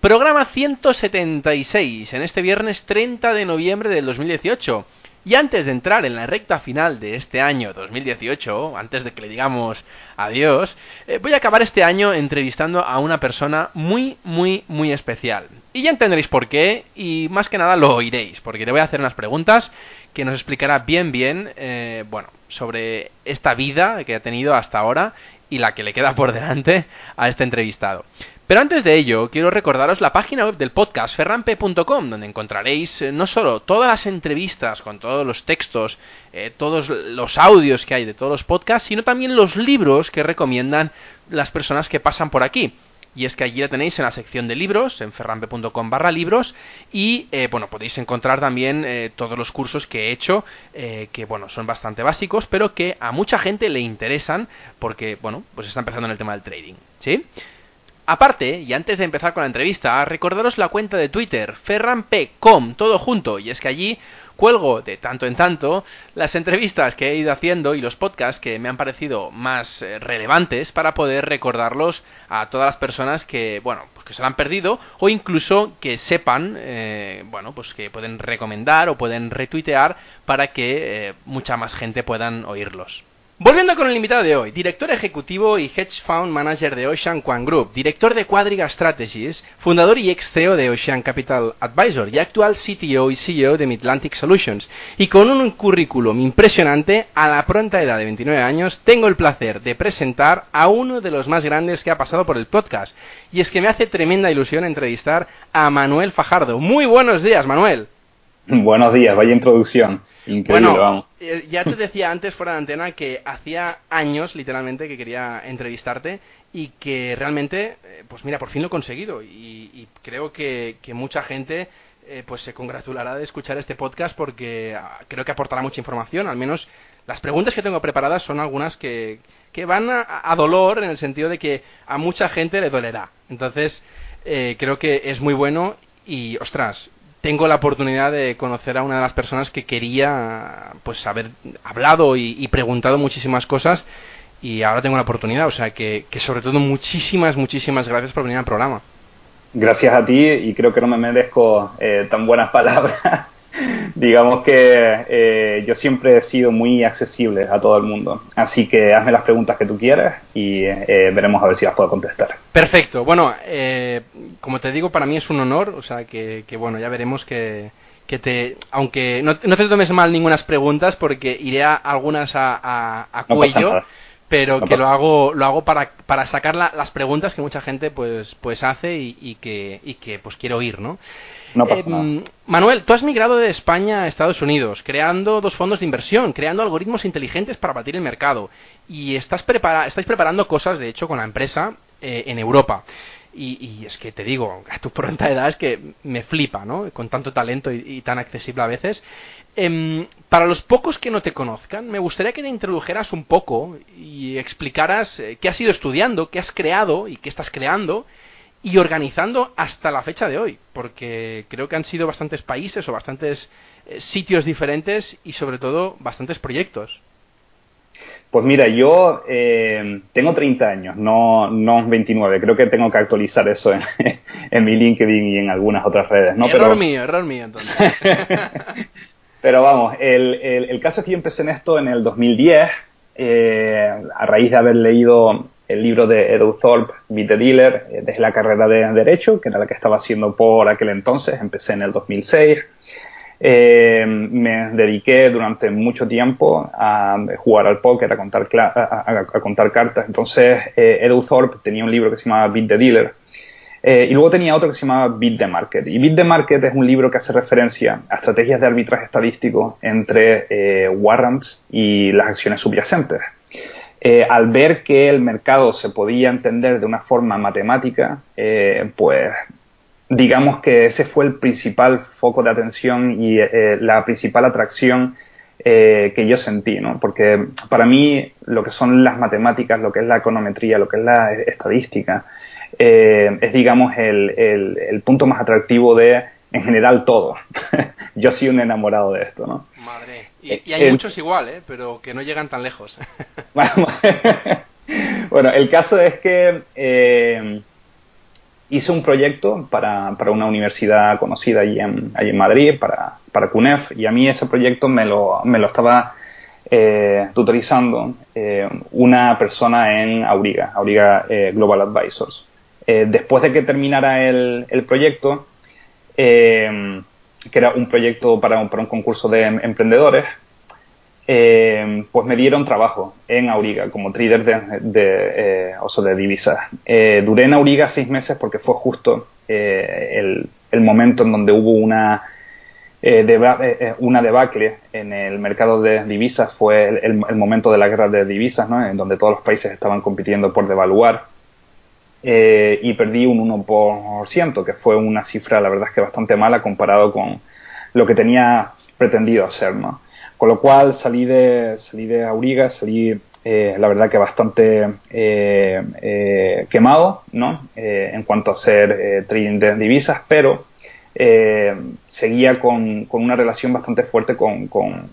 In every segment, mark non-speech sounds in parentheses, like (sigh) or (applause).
Programa 176 en este viernes 30 de noviembre del 2018. Y antes de entrar en la recta final de este año 2018, antes de que le digamos adiós, eh, voy a acabar este año entrevistando a una persona muy, muy, muy especial. Y ya entenderéis por qué, y más que nada lo oiréis, porque le voy a hacer unas preguntas que nos explicará bien, bien, eh, bueno, sobre esta vida que ha tenido hasta ahora y la que le queda por delante a este entrevistado. Pero antes de ello, quiero recordaros la página web del podcast ferrampe.com, donde encontraréis eh, no solo todas las entrevistas con todos los textos, eh, todos los audios que hay de todos los podcasts, sino también los libros que recomiendan las personas que pasan por aquí. Y es que allí la tenéis en la sección de libros, en ferrampe.com barra libros, y eh, bueno, podéis encontrar también todos los cursos que he hecho, que bueno, son bastante básicos, pero que a mucha gente le interesan, porque bueno, pues está empezando en el tema del trading, ¿sí? Aparte, y antes de empezar con la entrevista, recordaros la cuenta de Twitter, ferramp.com, todo junto, y es que allí cuelgo de tanto en tanto las entrevistas que he ido haciendo y los podcasts que me han parecido más eh, relevantes para poder recordarlos a todas las personas que, bueno, pues que se lo han perdido o incluso que sepan, eh, bueno, pues que pueden recomendar o pueden retuitear para que eh, mucha más gente puedan oírlos. Volviendo con el invitado de hoy, director ejecutivo y hedge fund manager de Ocean Quan Group, director de Quadriga Strategies, fundador y ex CEO de Ocean Capital Advisor y actual CTO y CEO de Midlantic Solutions. Y con un currículum impresionante, a la pronta edad de 29 años, tengo el placer de presentar a uno de los más grandes que ha pasado por el podcast. Y es que me hace tremenda ilusión entrevistar a Manuel Fajardo. Muy buenos días, Manuel. (laughs) Buenos días, vaya introducción. Increíble, bueno, eh, ya te decía antes fuera de antena que hacía años, literalmente, que quería entrevistarte y que realmente, eh, pues mira, por fin lo he conseguido y, creo que, mucha gente eh, pues se congratulará de escuchar este podcast porque ah, creo que aportará mucha información, al menos las preguntas que tengo preparadas son algunas que, que van a, dolor en el sentido de que a mucha gente le dolerá. Entonces, creo que es muy bueno y, ostras, tengo la oportunidad de conocer a una de las personas que quería pues haber hablado y, preguntado muchísimas cosas y ahora tengo la oportunidad, o sea que, que, sobre todo muchísimas, muchísimas gracias por venir al programa. Gracias a ti y creo que no me merezco eh, tan buenas palabras. Digamos que eh, yo siempre he sido muy accesible a todo el mundo. Así que hazme las preguntas que tú quieras y eh, veremos a ver si las puedo contestar. Perfecto. Bueno, eh, como te digo, para mí es un honor. O sea, que, bueno, ya veremos que, que te. Aunque no, no, te tomes mal ninguna preguntas porque iré a algunas a, a, cuello pero que lo hago lo hago para, para sacar las preguntas que mucha gente pues pues hace y, y, que y que pues quiero oír no no pasa eh, Manuel, tú has migrado de España a Estados Unidos, creando dos fondos de inversión, creando algoritmos inteligentes para batir el mercado. Y estás prepara estáis preparando cosas, de hecho, con la empresa eh, en Europa. Y, es que te digo, a tu pronta edad es que me flipa, ¿no? Con tanto talento y, tan accesible a veces. Em, para los pocos que no te conozcan, me gustaría que te introdujeras un poco y explicaras eh, qué has ido estudiando, qué has creado y qué estás creando y organizando hasta la fecha de hoy, porque creo que han sido bastantes países o bastantes eh, sitios diferentes y sobre todo bastantes proyectos. Pues mira, yo eh, tengo 30 años, no, no 29. Creo que tengo que actualizar eso en, (laughs) en mi LinkedIn y en algunas otras redes. ¿no? Error mío, error mío entonces. (laughs) Pero vamos, el, el, el, caso es que yo empecé en esto en el 2010, eh, a raíz de haber leído el libro de Edu Thorpe, Beat the Dealer, desde la carrera de Derecho, que era la que estaba haciendo por aquel entonces, empecé en el 2006. Eh, me dediqué durante mucho tiempo a jugar al póker, a contar, cartas. Entonces, eh, Edu Thorpe tenía un libro que se llamaba Beat the Dealer. Eh, y luego tenía otro que se llamaba Beat the Market. Y Beat the Market es un libro que hace referencia a estrategias de arbitraje estadístico entre warrants y las acciones subyacentes. Al ver que el mercado se podía entender de una forma matemática, pues digamos que ese fue el principal foco de atención y eh, la principal atracción eh, que yo sentí, ¿no? Porque para mí lo que son las matemáticas, lo que es la econometría, lo que es la estadística, eh, es digamos el, punto más atractivo de, en general, todo. (laughs) yo soy un enamorado de esto, ¿no? Madre. Y, hay muchos igual, ¿eh? Pero que no llegan tan lejos. (laughs) (laughs) bueno, el caso es que hice un proyecto para, para, una universidad conocida allí en, allí en Madrid, para, para, CUNEF, y a mí ese proyecto me lo, me lo estaba eh, tutorizando eh, una persona en Auriga, Auriga eh, Global Advisors. después de que terminara el, el proyecto, que era un proyecto para, un concurso de emprendedores, eh, pues me dieron trabajo en Auriga como trader de, eh, divisas. Eh, duré en Auriga seis meses porque fue justo el, momento en donde hubo una, una debacle en el mercado de divisas, fue el, momento de la guerra de divisas, ¿no? en donde todos los países estaban compitiendo por devaluar. Y perdí un 1%, que fue una cifra, la verdad es que bastante mala comparado con lo que tenía pretendido hacer. Con lo cual salí de, salí de Auriga, salí eh, la verdad que bastante eh, eh, quemado ¿no? en cuanto a hacer trading de divisas, pero seguía con, con, una relación bastante fuerte con, con,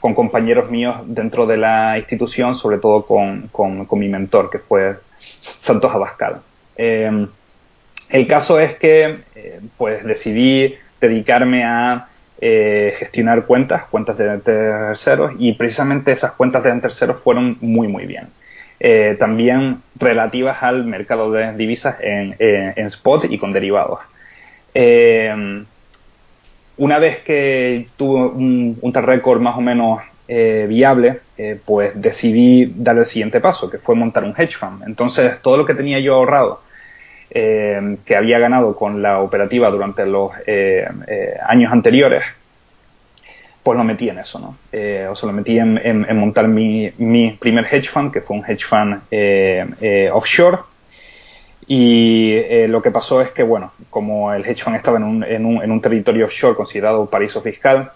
con, compañeros míos dentro de la institución, sobre todo con, mi mentor, que fue Santos Abascal. el caso es que pues decidí dedicarme a eh, gestionar cuentas, cuentas de terceros, y precisamente esas cuentas de terceros fueron muy, muy bien. Eh, también relativas al mercado de divisas en, spot y con derivados. Eh, una vez que tuve un, un récord más o menos viable, pues decidí dar el siguiente paso, que fue montar un hedge fund. Entonces, todo lo que tenía yo ahorrado eh, que había ganado con la operativa durante los eh, eh, años anteriores, pues lo metí en eso, ¿no? o sea, lo metí en, montar mi, mi, primer hedge fund, que fue un hedge fund offshore. Y lo que pasó es que, bueno, como el hedge fund estaba en un, en un, en un territorio offshore considerado paraíso fiscal,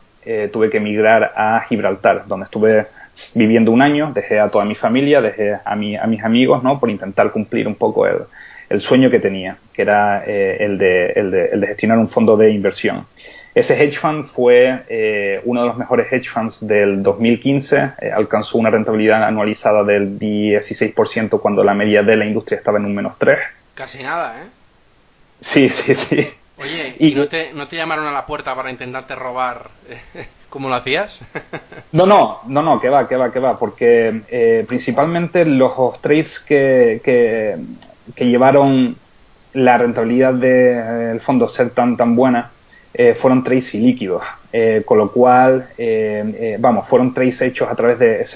tuve que emigrar a Gibraltar, donde estuve viviendo un año, dejé a toda mi familia, dejé a, mi, a mis amigos, ¿no? Por intentar cumplir un poco el, el sueño que tenía, que era eh, el, de, el, de, el, de, gestionar un fondo de inversión. Ese hedge fund fue eh, uno de los mejores hedge funds del 2015, eh, alcanzó una rentabilidad anualizada del 16% cuando la media de la industria estaba en un menos 3. Casi nada, ¿eh? Sí, sí, sí. Oye, ¿y, no, te, no te llamaron a la puerta para intentarte robar como lo hacías? (laughs) no, no, no, no, que va, que va, que va, porque principalmente los trades que, que que llevaron la rentabilidad del fondo ser tan, tan buena eh, fueron trades ilíquidos, eh, con lo cual, eh, vamos, fueron trades hechos a través de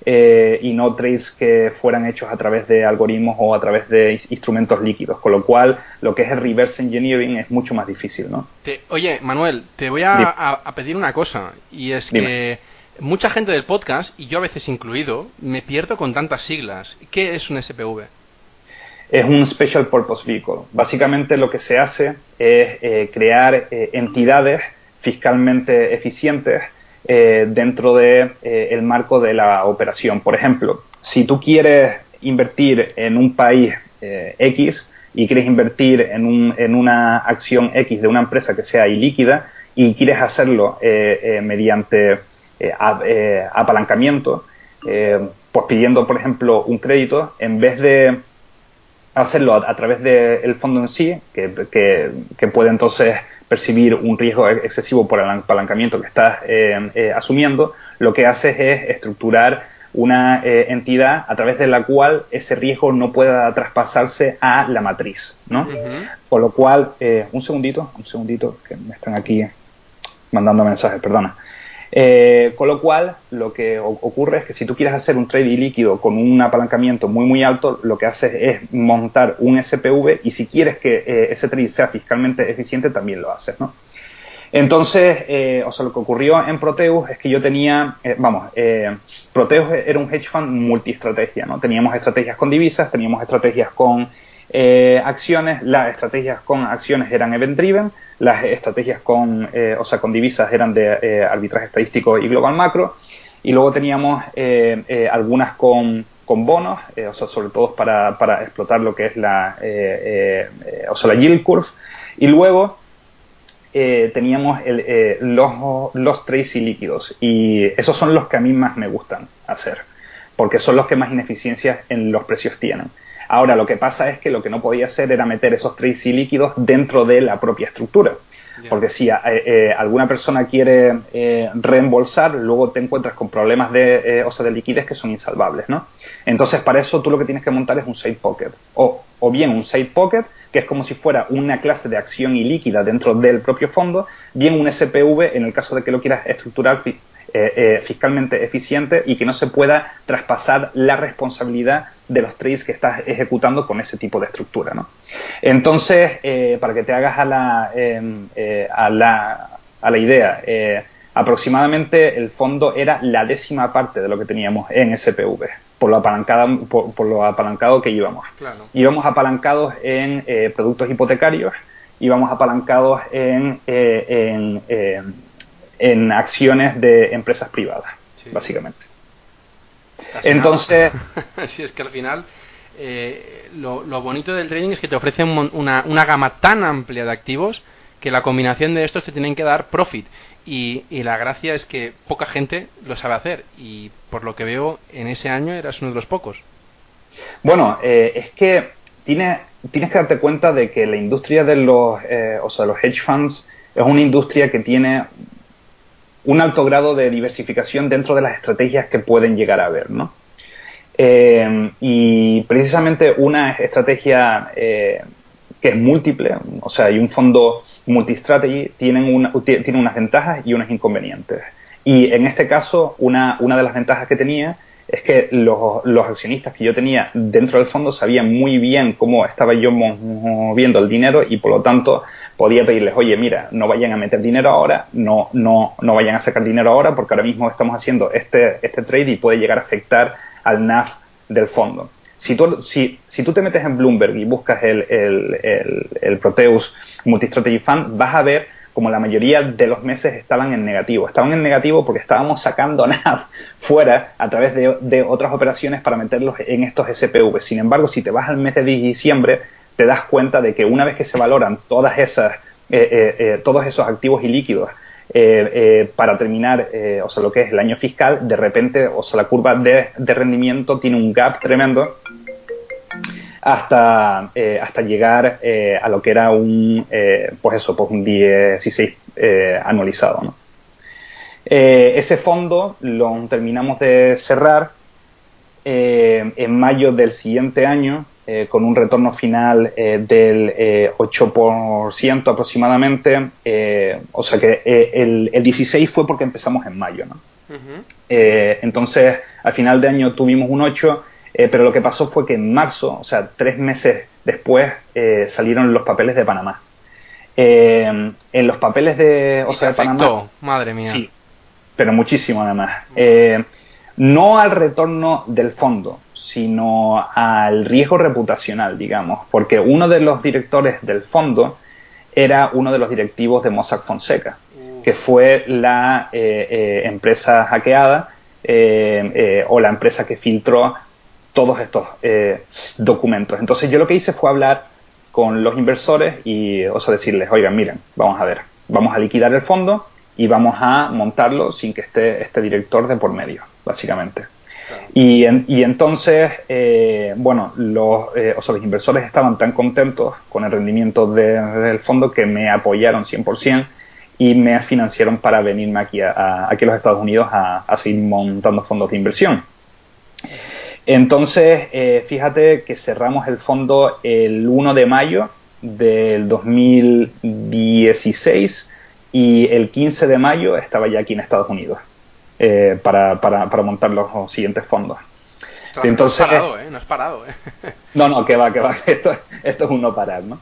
SPV y no trades que fueran hechos a través de algoritmos o a través de instrumentos líquidos, con lo cual lo que es el reverse engineering es mucho más difícil, ¿no? oye, Manuel, te voy a, pedir una cosa, y es que mucha gente del podcast, y yo a veces incluido, me pierdo con tantas siglas. ¿Qué es un SPV? es un Special Purpose Vehicle. Básicamente lo que se hace es eh, crear eh, entidades fiscalmente eficientes eh, dentro de, el marco de la operación. Por ejemplo, si tú quieres invertir en un país X y quieres invertir en, un, en, una acción X de una empresa que sea ilíquida y quieres hacerlo mediante apalancamiento, pues pidiendo, por ejemplo, un crédito, en vez de hacerlo a, través del fondo en sí, que, que, puede entonces percibir un riesgo excesivo por el apalancamiento que estás eh, eh, asumiendo, lo que haces es estructurar una eh, entidad a través de la cual ese riesgo no pueda traspasarse a la matriz, ¿no? Por lo cual, eh, un segundito, un segundito, que me están aquí mandando mensajes, perdona. Eh, con lo cual, lo que ocurre es que si tú quieres hacer un trade líquido con un apalancamiento muy muy alto, lo que haces es montar un SPV y si quieres que ese trade sea fiscalmente eficiente, también lo haces, ¿no? Entonces, eh, o sea, lo que ocurrió en Proteus es que yo tenía, eh, vamos, eh, Proteus era un hedge fund multiestrategia, ¿no? Teníamos estrategias con divisas, teníamos estrategias con acciones, las estrategias con acciones eran event driven, las estrategias con, o sea, con divisas eran de arbitraje estadístico y global macro, y luego teníamos algunas con, con bonos, o sea, sobre todo para, para, explotar lo que es la, o sea, la yield curve, y luego eh, teníamos eh, los, los tracy líquidos y esos son los que a mí más me gustan hacer porque son los que más ineficiencias en los precios tienen. Ahora, lo que pasa es que lo que no podía hacer era meter esos tracy líquidos dentro de la propia estructura. Porque si eh, alguna persona quiere reembolsar, luego te encuentras con problemas de, o sea, de liquidez que son insalvables, ¿no? Entonces, para eso tú lo que tienes que montar es un safe pocket. O, o bien un safe pocket que es como si fuera una clase de acción ilíquida dentro del propio fondo, bien un SPV en el caso de que lo quieras estructurar eh, eh, fiscalmente eficiente y que no se pueda traspasar la responsabilidad de los trades que estás ejecutando con ese tipo de estructura. ¿no? Entonces, eh, para que te hagas a la, em, a la, a la idea, aproximadamente el fondo era la décima parte de lo que teníamos en SPV por lo, apalancado, por, lo apalancado que íbamos. Íbamos apalancados en eh, productos hipotecarios, íbamos apalancados en, eh, eh, en, acciones de empresas privadas, básicamente. Entonces... (laughs) si es que al final... lo, lo, bonito del trading es que te ofrece una, una gama tan amplia de activos que la combinación de estos te tienen que dar profit. Y, la gracia es que poca gente lo sabe hacer y por lo que veo en ese año eras uno de los pocos. Bueno, eh, es que tienes, tienes que darte cuenta de que la industria de los, eh, o sea, los hedge funds es una industria que tiene un alto grado de diversificación dentro de las estrategias que pueden llegar a haber, ¿no? Eh, y precisamente una estrategia que es múltiple, o sea, hay un fondo multistrategy, tienen una, tiene unas ventajas y unos inconvenientes. Y en este caso, una, una de las ventajas que tenía es que los, los, accionistas que yo tenía dentro del fondo sabían muy bien cómo estaba yo moviendo el dinero y por lo tanto podía pedirles, oye, mira, no vayan a meter dinero ahora, no, no, no vayan a sacar dinero ahora porque ahora mismo estamos haciendo este, este trade y puede llegar a afectar al NAV del fondo si tú, si, si tú te metes en Bloomberg y buscas el, el, el, Proteus Multistrategy Fund, vas a ver como la mayoría de los meses estaban en negativo. Estaban en negativo porque estábamos sacando NAV (laughs) fuera a través de, de, otras operaciones para meterlos en estos SPV. Sin embargo, si te vas al mes de diciembre, te das cuenta de que una vez que se valoran eh, eh, eh, todos esos activos y líquidos para terminar, o sea, lo que es el año fiscal, de repente, o sea, la curva de, rendimiento tiene un gap tremendo hasta, hasta llegar a lo que era un, pues eso, pues un 16 anualizado, ese fondo lo terminamos de cerrar en mayo del siguiente año eh, con un retorno final eh, del 8% eh, aproximadamente. o sea que el, el, 16 fue porque empezamos en mayo. ¿no? entonces, al final de año tuvimos un 8, pero lo que pasó fue que en marzo, o sea, tres meses después, salieron los papeles de Panamá. en los papeles de, o sea, de Panamá. Madre mía. Sí, pero muchísimo además. no al retorno del fondo, sino al riesgo reputacional, digamos, porque uno de los directores del fondo era uno de los directivos de Mossack Fonseca, uh. que fue la eh, eh, empresa hackeada eh, o la empresa que filtró todos estos documentos. Entonces yo lo que hice fue hablar con los inversores y, o sea, decirles, oigan, miren, vamos a ver, vamos a liquidar el fondo y vamos a montarlo sin que esté este director de por medio, básicamente. Y, entonces, eh, bueno, los, eh, o sea, los inversores estaban tan contentos con el rendimiento del fondo que me apoyaron 100% y me financiaron para venirme aquí a, aquí a los Estados Unidos a, seguir montando fondos de inversión. Entonces, eh, fíjate que cerramos el fondo el 1 de mayo del 2016 y el 15 de mayo estaba ya aquí en Estados Unidos eh, para, para, para, montar los siguientes fondos. Entonces, no has parado, ¿eh? No has parado, ¿eh? No, no, que va, que va. (laughs) Esto, esto es un no parar, ¿no?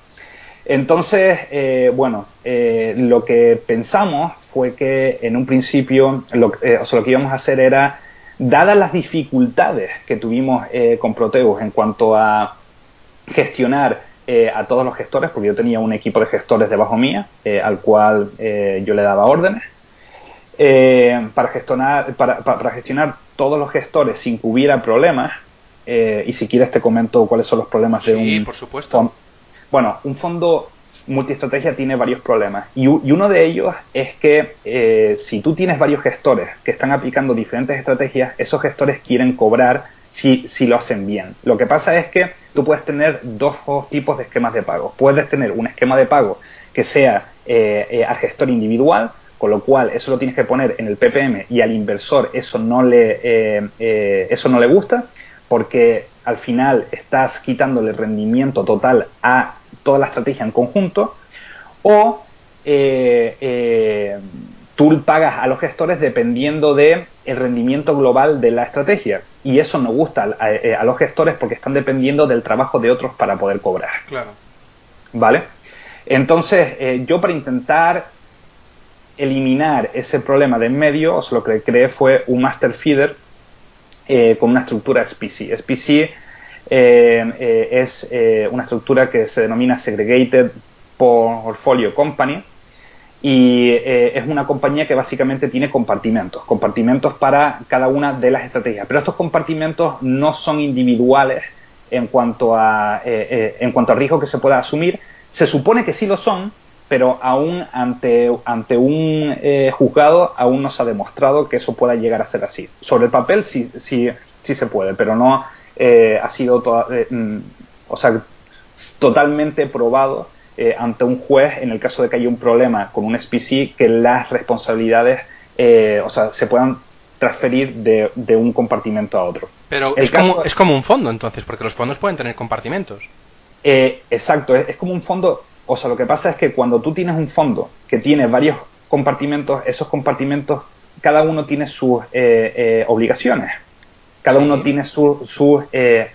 Entonces, eh, bueno, eh, lo que pensamos fue que en un principio lo, eh, o sea, lo que íbamos a hacer era, dadas las dificultades que tuvimos con Proteus en cuanto a gestionar a todos los gestores, porque yo tenía un equipo de gestores debajo mía, al cual yo le daba órdenes, para, gestionar, para, para, gestionar todos los gestores sin que hubiera problemas, y si quieres te comento cuáles son los problemas de sí, un... por supuesto. Bueno, un fondo multiestrategia tiene varios problemas y, y uno de ellos es que eh, si tú tienes varios gestores que están aplicando diferentes estrategias, esos gestores quieren cobrar si, si lo hacen bien. Lo que pasa es que tú puedes tener dos tipos de esquemas de pago. Puedes tener un esquema de pago que sea eh, eh, al gestor individual, con lo cual eso lo tienes que poner en el PPM y al inversor eso no le, eh, eh, eso no le gusta porque al final estás quitándole rendimiento total a toda la estrategia en conjunto, o eh, tú pagas a los gestores dependiendo del el rendimiento global de la estrategia. Y eso no gusta a, a, los gestores porque están dependiendo del trabajo de otros para poder cobrar. Claro. ¿Vale? Entonces, eh, yo para intentar eliminar ese problema de en medio, os lo que creé fue un master feeder eh, con una estructura SPC. SPC eh, eh, es una estructura que se denomina Segregated Portfolio Company y es una compañía que básicamente tiene compartimentos, compartimentos para cada una de las estrategias. Pero estos compartimentos no son individuales en cuanto a, en cuanto a riesgo que se pueda asumir. Se supone que sí lo son, pero aún ante, ante un eh, juzgado aún no se ha demostrado que eso pueda llegar a ser así. Sobre el papel sí, sí, sí se puede, pero no eh, ha sido toda, eh, o sea, totalmente probado ante un juez en el caso de que haya un problema con un SPC que las responsabilidades o sea, se puedan transferir de, de, un compartimento a otro. Pero es, caso, como, es como un fondo entonces, porque los fondos pueden tener compartimentos. exacto, es, es como un fondo o sea, lo que pasa es que cuando tú tienes un fondo que tiene varios compartimentos, esos compartimentos, cada uno tiene sus eh, eh, obligaciones, cada uno tiene sus su, eh,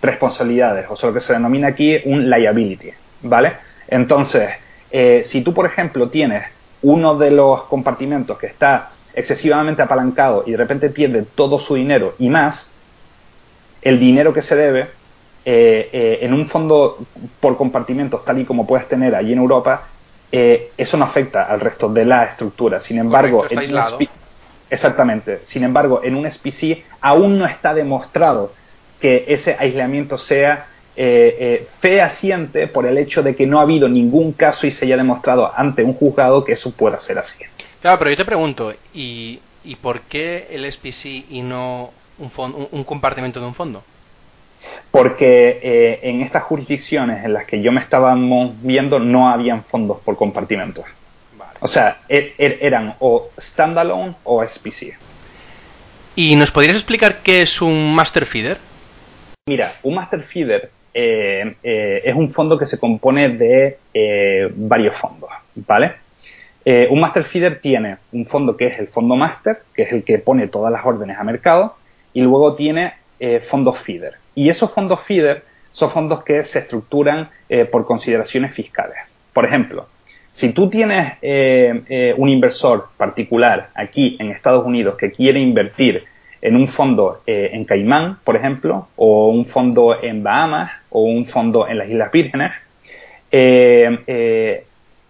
responsabilidades, o sea, lo que se denomina aquí un liability, ¿vale? Entonces, si tú, por ejemplo, tienes uno de los compartimentos que está excesivamente apalancado y de repente pierde todo su dinero y más, el dinero que se debe eh, eh, en un fondo por compartimentos tal y como puedes tener allí en Europa, eh, eso no afecta al resto de la estructura. Sin embargo, Correcto, en un exactamente. Sin embargo, en un SPC aún no está demostrado que ese aislamiento sea eh, fehaciente por el hecho de que no ha habido ningún caso y se haya demostrado ante un juzgado que eso pueda ser así. Claro, pero yo te pregunto, ¿y, y por qué el SPC y no un, un, un compartimento de un fondo? Porque eh, en estas jurisdicciones en las que yo me estaba viendo no habían fondos por compartimentos. Vale. O sea, er, er, eran o standalone o SPC. ¿Y nos podrías explicar qué es un master feeder? Mira, un master feeder eh, eh, es un fondo que se compone de varios fondos, ¿vale? Un master feeder tiene un fondo que es el fondo master, que es el que pone todas las órdenes a mercado, y luego tiene fondos feeder. Y esos fondos feeder son fondos que se estructuran eh, por consideraciones fiscales. Por ejemplo, si tú tienes eh, eh, un inversor particular aquí en Estados Unidos que quiere invertir en un fondo en Caimán, por ejemplo, o un fondo en Bahamas, o un fondo en las Islas Vírgenes,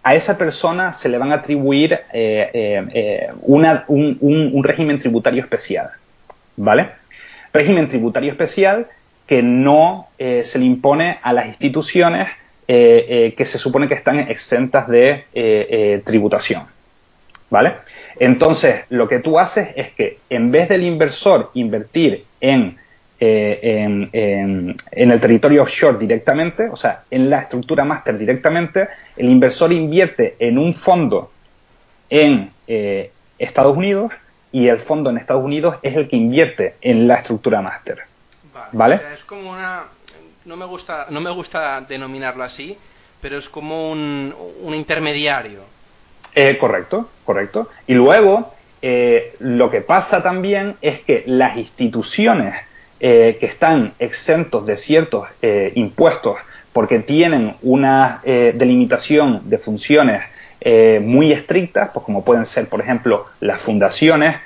a esa persona se le van a atribuir un régimen tributario especial. ¿Vale? régimen tributario especial que no eh, se le impone a las instituciones eh, eh, que se supone que están exentas de tributación. ¿Vale? Entonces, lo que tú haces es que en vez del inversor invertir en, en, en, en el territorio offshore directamente, o sea, en la estructura máster directamente, el inversor invierte en un fondo en Estados Unidos y el fondo en Estados Unidos es el que invierte en la estructura máster. Vale. es como una. No me, gusta, no me gusta denominarlo así, pero es como un, intermediario. Eh, correcto, correcto. Y luego, eh, lo que pasa también es que las instituciones eh, que están exentos de ciertos impuestos porque tienen una delimitación de funciones muy estrictas, pues como pueden ser, por ejemplo, las fundaciones,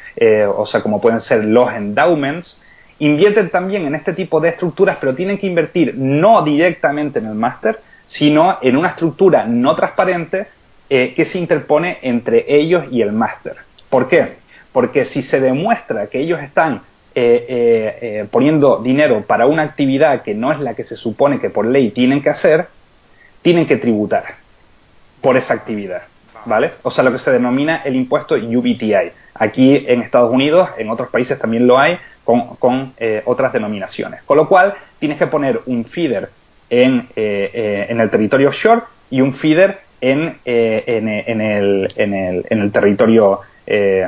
o sea, como pueden ser los endowments, invierten también en este tipo de estructuras, pero tienen que invertir no directamente en el máster, sino en una estructura no transparente eh, que se interpone entre ellos y el máster. ¿Por qué? Porque si se demuestra que ellos están eh, eh, poniendo dinero para una actividad que no es la que se supone que por ley tienen que hacer, tienen que tributar por esa actividad. ¿Vale? O sea, lo que se denomina el impuesto UBTI. Aquí en Estados Unidos, en otros países también lo hay, con, otras denominaciones. Con lo cual, tienes que poner un feeder en, eh, eh, en el territorio offshore y un feeder en, eh, en, en, el, en, el, en el territorio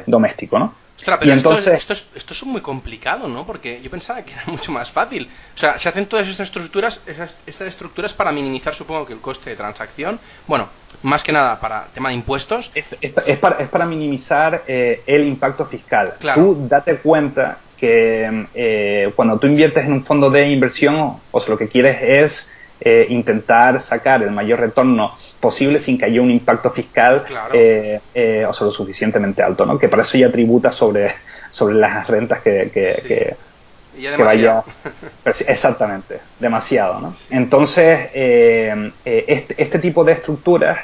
doméstico, ¿no? pero entonces... esto, es, esto, es, muy complicado, ¿no? Porque yo pensaba que era (laughs) mucho más fácil. O sea, se hacen todas estas estructuras, estas estructuras para minimizar, supongo que el coste de transacción. Bueno, más que nada para tema de impuestos. Es, es, para, es para, minimizar el impacto fiscal. Tú date cuenta que eh, cuando tú inviertes en un fondo de inversión, o sea, lo que quieres es eh, intentar sacar el mayor retorno posible sin que haya un impacto fiscal eh, eh, o sea, lo suficientemente alto, ¿no? Que para eso ya tributa sobre, sobre las rentas que, que, vaya. (laughs) Exactamente, demasiado, ¿no? Entonces, este, este tipo de estructuras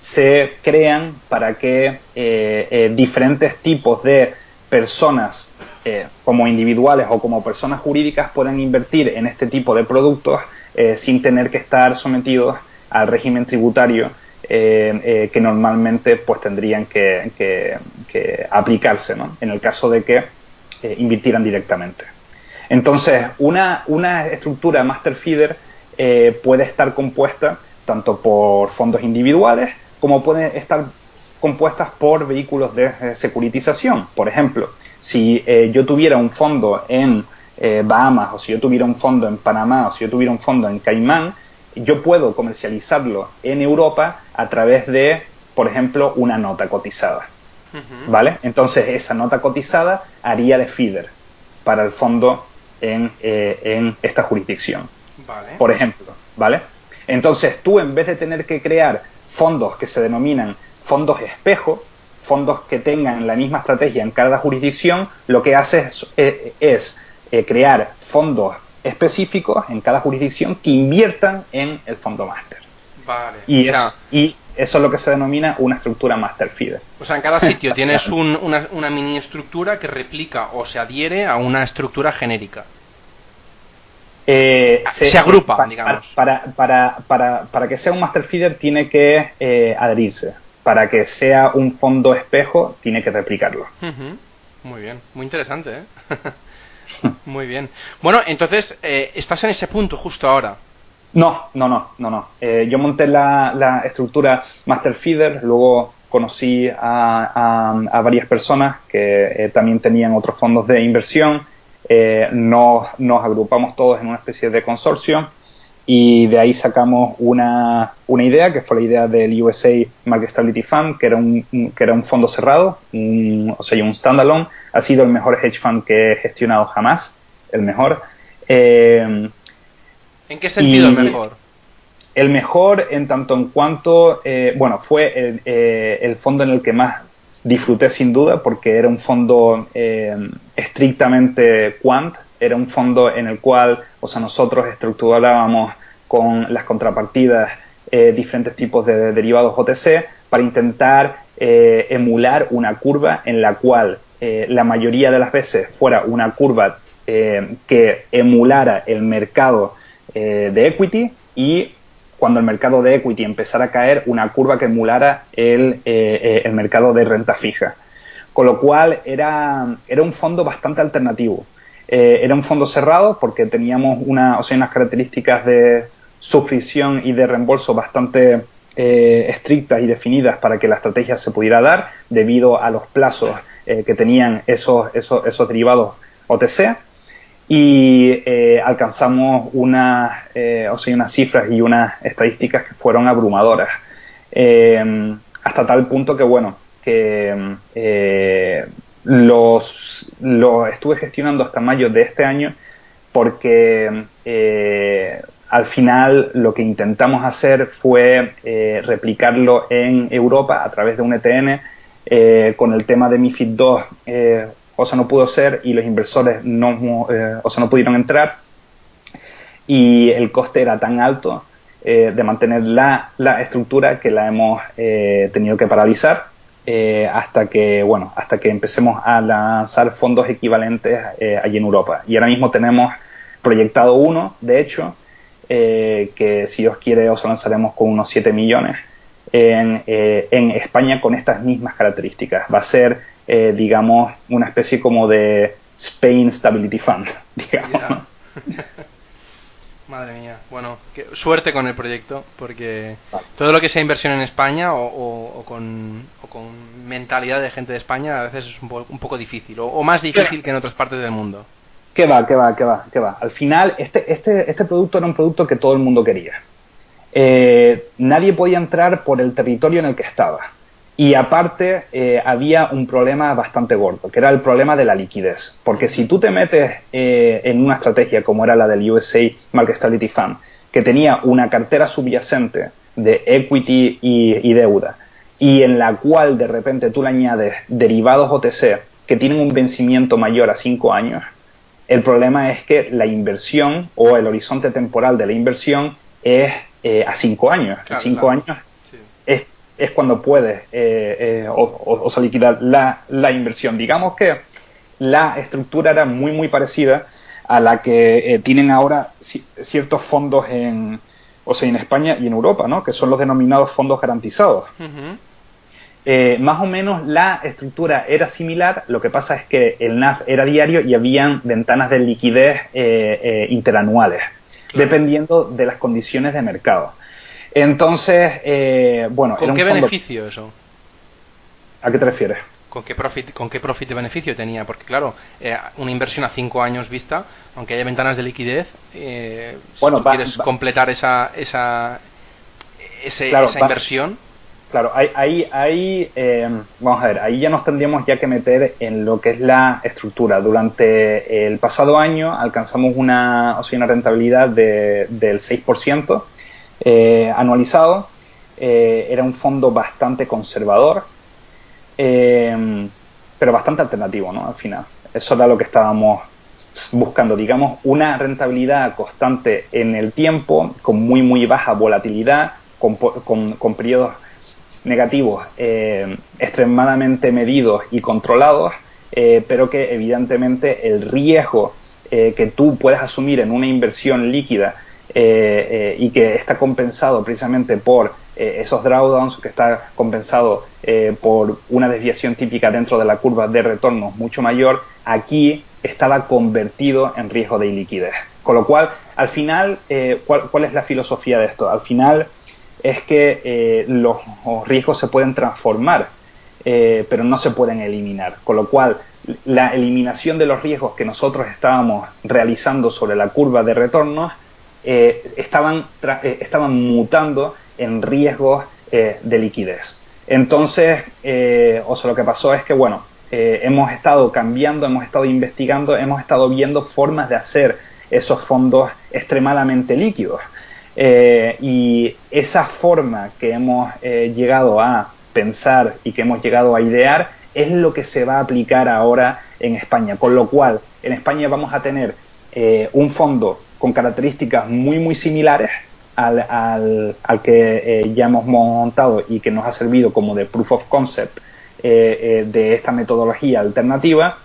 se crean para que diferentes tipos de personas como individuales o como personas jurídicas puedan invertir en este tipo de productos eh, sin tener que estar sometidos al régimen tributario eh, eh, que normalmente pues tendrían que, aplicarse en el caso de que invirtieran directamente. Entonces, una, una estructura master feeder puede estar compuesta tanto por fondos individuales como puede estar compuestas por vehículos de securitización. Por ejemplo, si yo tuviera un fondo en eh, Bahamas o si yo tuviera un fondo en Panamá o si yo tuviera un fondo en Caimán, yo puedo comercializarlo en Europa a través de, por ejemplo, una nota cotizada. ¿Vale? Entonces esa nota cotizada haría de feeder para el fondo en, eh, en esta jurisdicción. Por ejemplo, ¿vale? Entonces tú en vez de tener que crear fondos que se denominan fondos espejo, fondos que tengan la misma estrategia en cada jurisdicción, lo que haces es, es eh, crear fondos específicos en cada jurisdicción que inviertan en el fondo máster. Vale. Y, y eso es lo que se denomina una estructura master feeder. O sea, en cada sitio (laughs) tienes una, una, mini estructura que replica o se adhiere a una estructura genérica. Eh, se, agrupa, digamos. Para, para, para, para, que sea un master feeder tiene que eh, adherirse. Para que sea un fondo espejo tiene que replicarlo. Muy bien, muy interesante. ¿eh? (laughs) Muy bien. Bueno, entonces, eh, ¿estás en ese punto justo ahora? No, no, no, no, no. Eh, yo monté la, estructura Master Feeder, luego conocí a, varias personas que eh, también tenían otros fondos de inversión. nos, nos agrupamos todos en una especie de consorcio y de ahí sacamos una, una, idea que fue la idea del USA Market Stability Fund, que era un, que era un fondo cerrado, o sea, un standalone. Ha sido el mejor hedge fund que he gestionado jamás, el mejor. Eh, ¿En qué sentido el mejor? El mejor en tanto en cuanto, eh, bueno, fue el, eh, el, fondo en el que más disfruté sin duda porque era un fondo estrictamente quant, era un fondo en el cual, o sea, nosotros estructurábamos con las contrapartidas eh, diferentes tipos de derivados OTC para intentar eh, emular una curva en la cual eh, la mayoría de las veces fuera una curva que emulara el mercado de equity y cuando el mercado de equity empezara a caer, una curva que emulara el, el mercado de renta fija. Con lo cual era, era un fondo bastante alternativo. Eh, era un fondo cerrado porque teníamos una, o sea, unas características de suscripción y de reembolso bastante estrictas y definidas para que la estrategia se pudiera dar debido a los plazos que tenían esos, esos, esos derivados OTC y alcanzamos unas, o sea, unas cifras y unas estadísticas que fueron abrumadoras. hasta tal punto que, bueno, que los, los estuve gestionando hasta mayo de este año porque eh, al final lo que intentamos hacer fue eh, replicarlo en Europa a través de un ETN eh, con el tema de MIFID 2 o sea no pudo ser y los inversores no o sea no pudieron entrar. Y el coste era tan alto de mantener la, la, estructura que la hemos tenido que paralizar eh, hasta que bueno hasta que empecemos a lanzar fondos equivalentes eh, allí en Europa. Y ahora mismo tenemos proyectado uno de hecho eh, que si Dios quiere os lanzaremos con unos 7 millones en, en, España con estas mismas características. Va a ser digamos una especie como de Spain Stability Fund (laughs) digamos (laughs) Madre mía. Bueno, suerte con el proyecto, porque todo lo que sea inversión en España o, con, mentalidad de gente de España a veces es un, poco difícil, o, más difícil que en otras partes del mundo. ¿Qué va, qué va, qué va, qué va? Al final, este, este, este producto era un producto que todo el mundo quería. Eh, nadie podía entrar por el territorio en el que estaba. Y aparte eh, había un problema bastante gordo, que era el problema de la liquidez. Porque si tú te metes eh, en una estrategia como era la del USA Market Stability Fund, que tenía una cartera subyacente de equity y, deuda, y en la cual de repente tú le añades derivados OTC que tienen un vencimiento mayor a 5 años, el problema es que la inversión o el horizonte temporal de la inversión es eh, a 5 años. a 5 años es es cuando puedes eh, eh, o, o, liquidar la, la, inversión. Digamos que la estructura era muy, muy parecida a la que eh, tienen ahora ciertos fondos en, o sea, en España y en Europa, ¿no? que son los denominados fondos garantizados. más o menos la estructura era similar, lo que pasa es que el NAV era diario y habían ventanas de liquidez interanuales, dependiendo de las condiciones de mercado. Entonces, eh, bueno. ¿Con qué beneficio eso? ¿A qué te refieres? ¿Con qué profit, con qué profit de beneficio tenía? Porque, claro, eh, una inversión a cinco años vista, aunque haya ventanas de liquidez, eh, si quieres completar esa, esa, esa inversión. Claro, ahí, ahí, vamos a ver, ahí ya nos tendríamos ya que meter en lo que es la estructura. Durante el pasado año alcanzamos una, o sea, una rentabilidad de, del 6%, eh, anualizado. Eh, era un fondo bastante conservador, eh, pero bastante alternativo, ¿no? Al final. Eso era lo que estábamos buscando, digamos, una rentabilidad constante en el tiempo, con muy, muy baja volatilidad, con, con, periodos negativos extremadamente medidos y controlados, pero que evidentemente el riesgo que tú puedes asumir en una inversión líquida eh, eh, y que está compensado precisamente por eh, esos drawdowns, que está compensado por una desviación típica dentro de la curva de retorno mucho mayor, aquí estaba convertido en riesgo de iliquidez. Con lo cual, al final, ¿cuál, es la filosofía de esto? Al final es que los, riesgos se pueden transformar, pero no se pueden eliminar. Con lo cual, la eliminación de los riesgos que nosotros estábamos realizando sobre la curva de retornos eh, estaban, eh, estaban mutando en riesgos eh, de liquidez. Entonces, o sea, lo que pasó es que, bueno, hemos estado cambiando, hemos estado investigando, hemos estado viendo formas de hacer esos fondos extremadamente líquidos. y esa forma que hemos llegado a pensar y que hemos llegado a idear es lo que se va a aplicar ahora en España. Con lo cual, en España vamos a tener un fondo con características muy muy similares al, al, que eh, ya hemos montado y que nos ha servido como de proof of concept eh, eh, de esta metodología alternativa,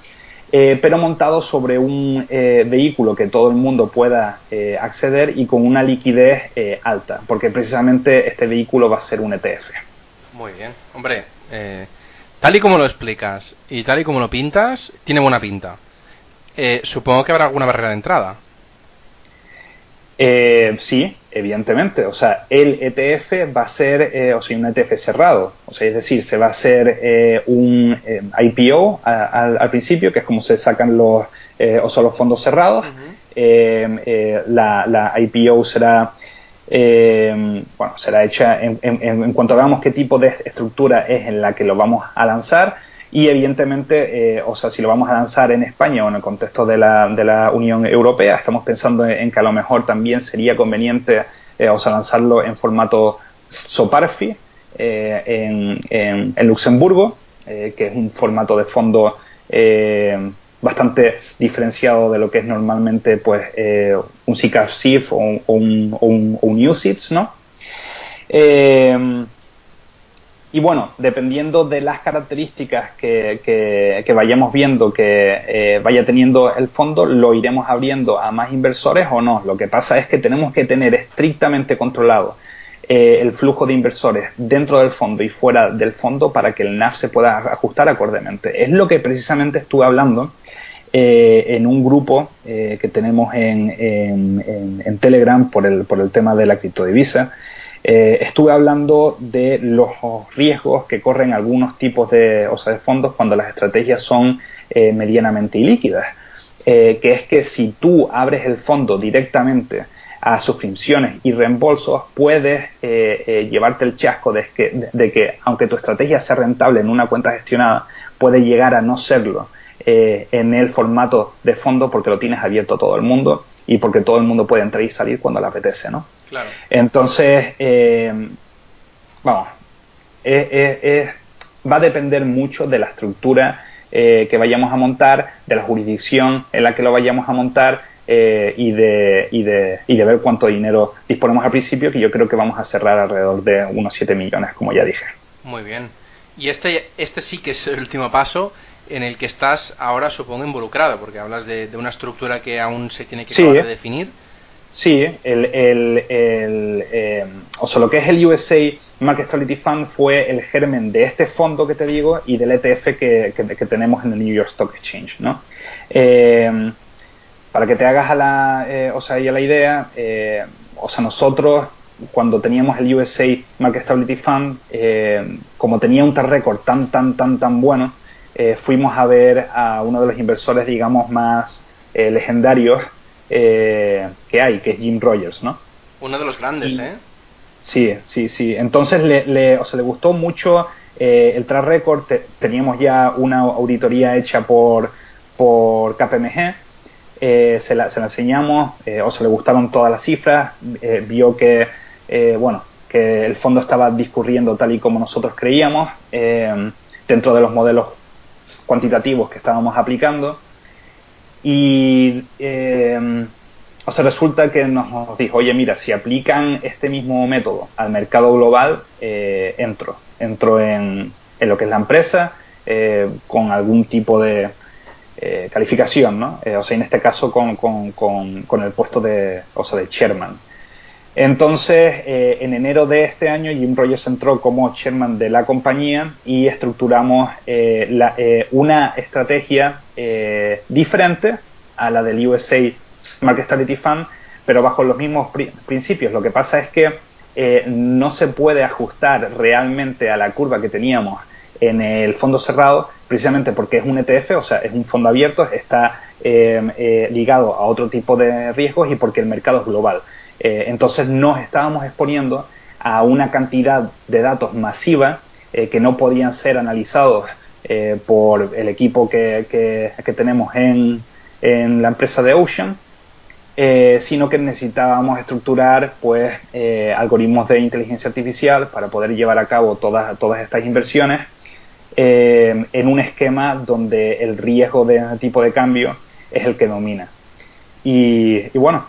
pero montado sobre un vehículo que todo el mundo pueda acceder y con una liquidez alta, porque precisamente este vehículo va a ser un ETF. Muy bien, hombre, tal y como lo explicas y tal y como lo pintas, tiene buena pinta. supongo que habrá alguna barrera de entrada. Eh, sí, evidentemente. O sea, el ETF va a ser, eh, o sea, un ETF cerrado. O sea, es decir, se va a hacer eh, un IPO al principio, que es como se sacan los, o son los fondos cerrados. La, IPO será, bueno, será hecha en, en cuanto veamos qué tipo de estructura es en la que lo vamos a lanzar y evidentemente, eh, o sea, si lo vamos a lanzar en España o en el contexto de la, de la Unión Europea, estamos pensando en, que a lo mejor también sería conveniente, eh, o sea, lanzarlo en formato SOPARFI eh, en, en, Luxemburgo, que es un formato de fondo bastante diferenciado de lo que es normalmente pues un SICAF SIF o un, un, un, UCITS, ¿no? Y bueno, dependiendo de las características que, vayamos viendo que eh, vaya teniendo el fondo, lo iremos abriendo a más inversores o no. Lo que pasa es que tenemos que tener estrictamente controlado eh, el flujo de inversores dentro del fondo y fuera del fondo para que el NAV se pueda ajustar acordemente. Es lo que precisamente estuve hablando eh, en un grupo que tenemos en, en, en, Telegram por el, por el tema de la criptodivisa. Eh, estuve hablando de los riesgos que corren algunos tipos de, de fondos cuando las estrategias son eh, medianamente ilíquidas, eh, que es que si tú abres el fondo directamente a suscripciones y reembolsos, puedes llevarte el chasco de que, de que, aunque tu estrategia sea rentable en una cuenta gestionada, puede llegar a no serlo en el formato de fondo porque lo tienes abierto a todo el mundo y porque todo el mundo puede entrar y salir cuando le apetece, ¿no? Entonces, eh, vamos, va a depender mucho de la estructura eh, que vayamos a montar, de la jurisdicción en la que lo vayamos a montar eh, y, de, y, de, y de ver cuánto dinero disponemos al principio, que yo creo que vamos a cerrar alrededor de unos 7 millones, como ya dije. Muy bien. Y este, este sí que es el último paso en el que estás ahora, supongo, involucrado, porque hablas de, una estructura que aún se tiene que definir. Sí, el, el, el eh, o sea, lo que es el USA Market Stability Fund fue el germen de este fondo que te digo y del ETF que, que, tenemos en el New York Stock Exchange, ¿no? Eh, para que te hagas a la, eh, o sea, ya la idea, o sea, nosotros cuando teníamos el USA Market Stability Fund, como tenía un récord tan, tan, tan, tan bueno, fuimos a ver a uno de los inversores, digamos, más legendarios eh, que hay, que es Jim Rogers, ¿no? Uno de los grandes, ¿eh? Sí, sí, sí. Entonces le, le, o sea, le gustó mucho eh, el track record. teníamos ya una auditoría hecha por, por KPMG. Eh, se, la, se, la, enseñamos, o sea, le gustaron todas las cifras. vio que, bueno, que el fondo estaba discurriendo tal y como nosotros creíamos dentro de los modelos cuantitativos que estábamos aplicando. Y eh, o sea, resulta que nos dijo, oye, mira, si aplican este mismo método al mercado global, eh, entro. Entro en, en, lo que es la empresa eh, con algún tipo de eh, calificación, ¿no? O sea, en este caso con, con, con, con, el puesto de, o sea, de chairman. Entonces, eh, en enero de este año, Jim Rogers entró como chairman de la compañía y estructuramos eh, la, eh, una estrategia diferente a la del USA Market Stability Fund, pero bajo los mismos principios. Lo que pasa es que no se puede ajustar realmente a la curva que teníamos en el fondo cerrado, precisamente porque es un ETF, o sea, es un fondo abierto, está ligado a otro tipo de riesgos y porque el mercado es global. Eh, entonces nos estábamos exponiendo a una cantidad de datos masiva eh, que no podían ser analizados eh, por el equipo que, que, tenemos en, en, la empresa de Ocean, sino que necesitábamos estructurar pues, algoritmos de inteligencia artificial para poder llevar a cabo todas, todas estas inversiones en un esquema donde el riesgo de ese tipo de cambio es el que domina. Y, y bueno,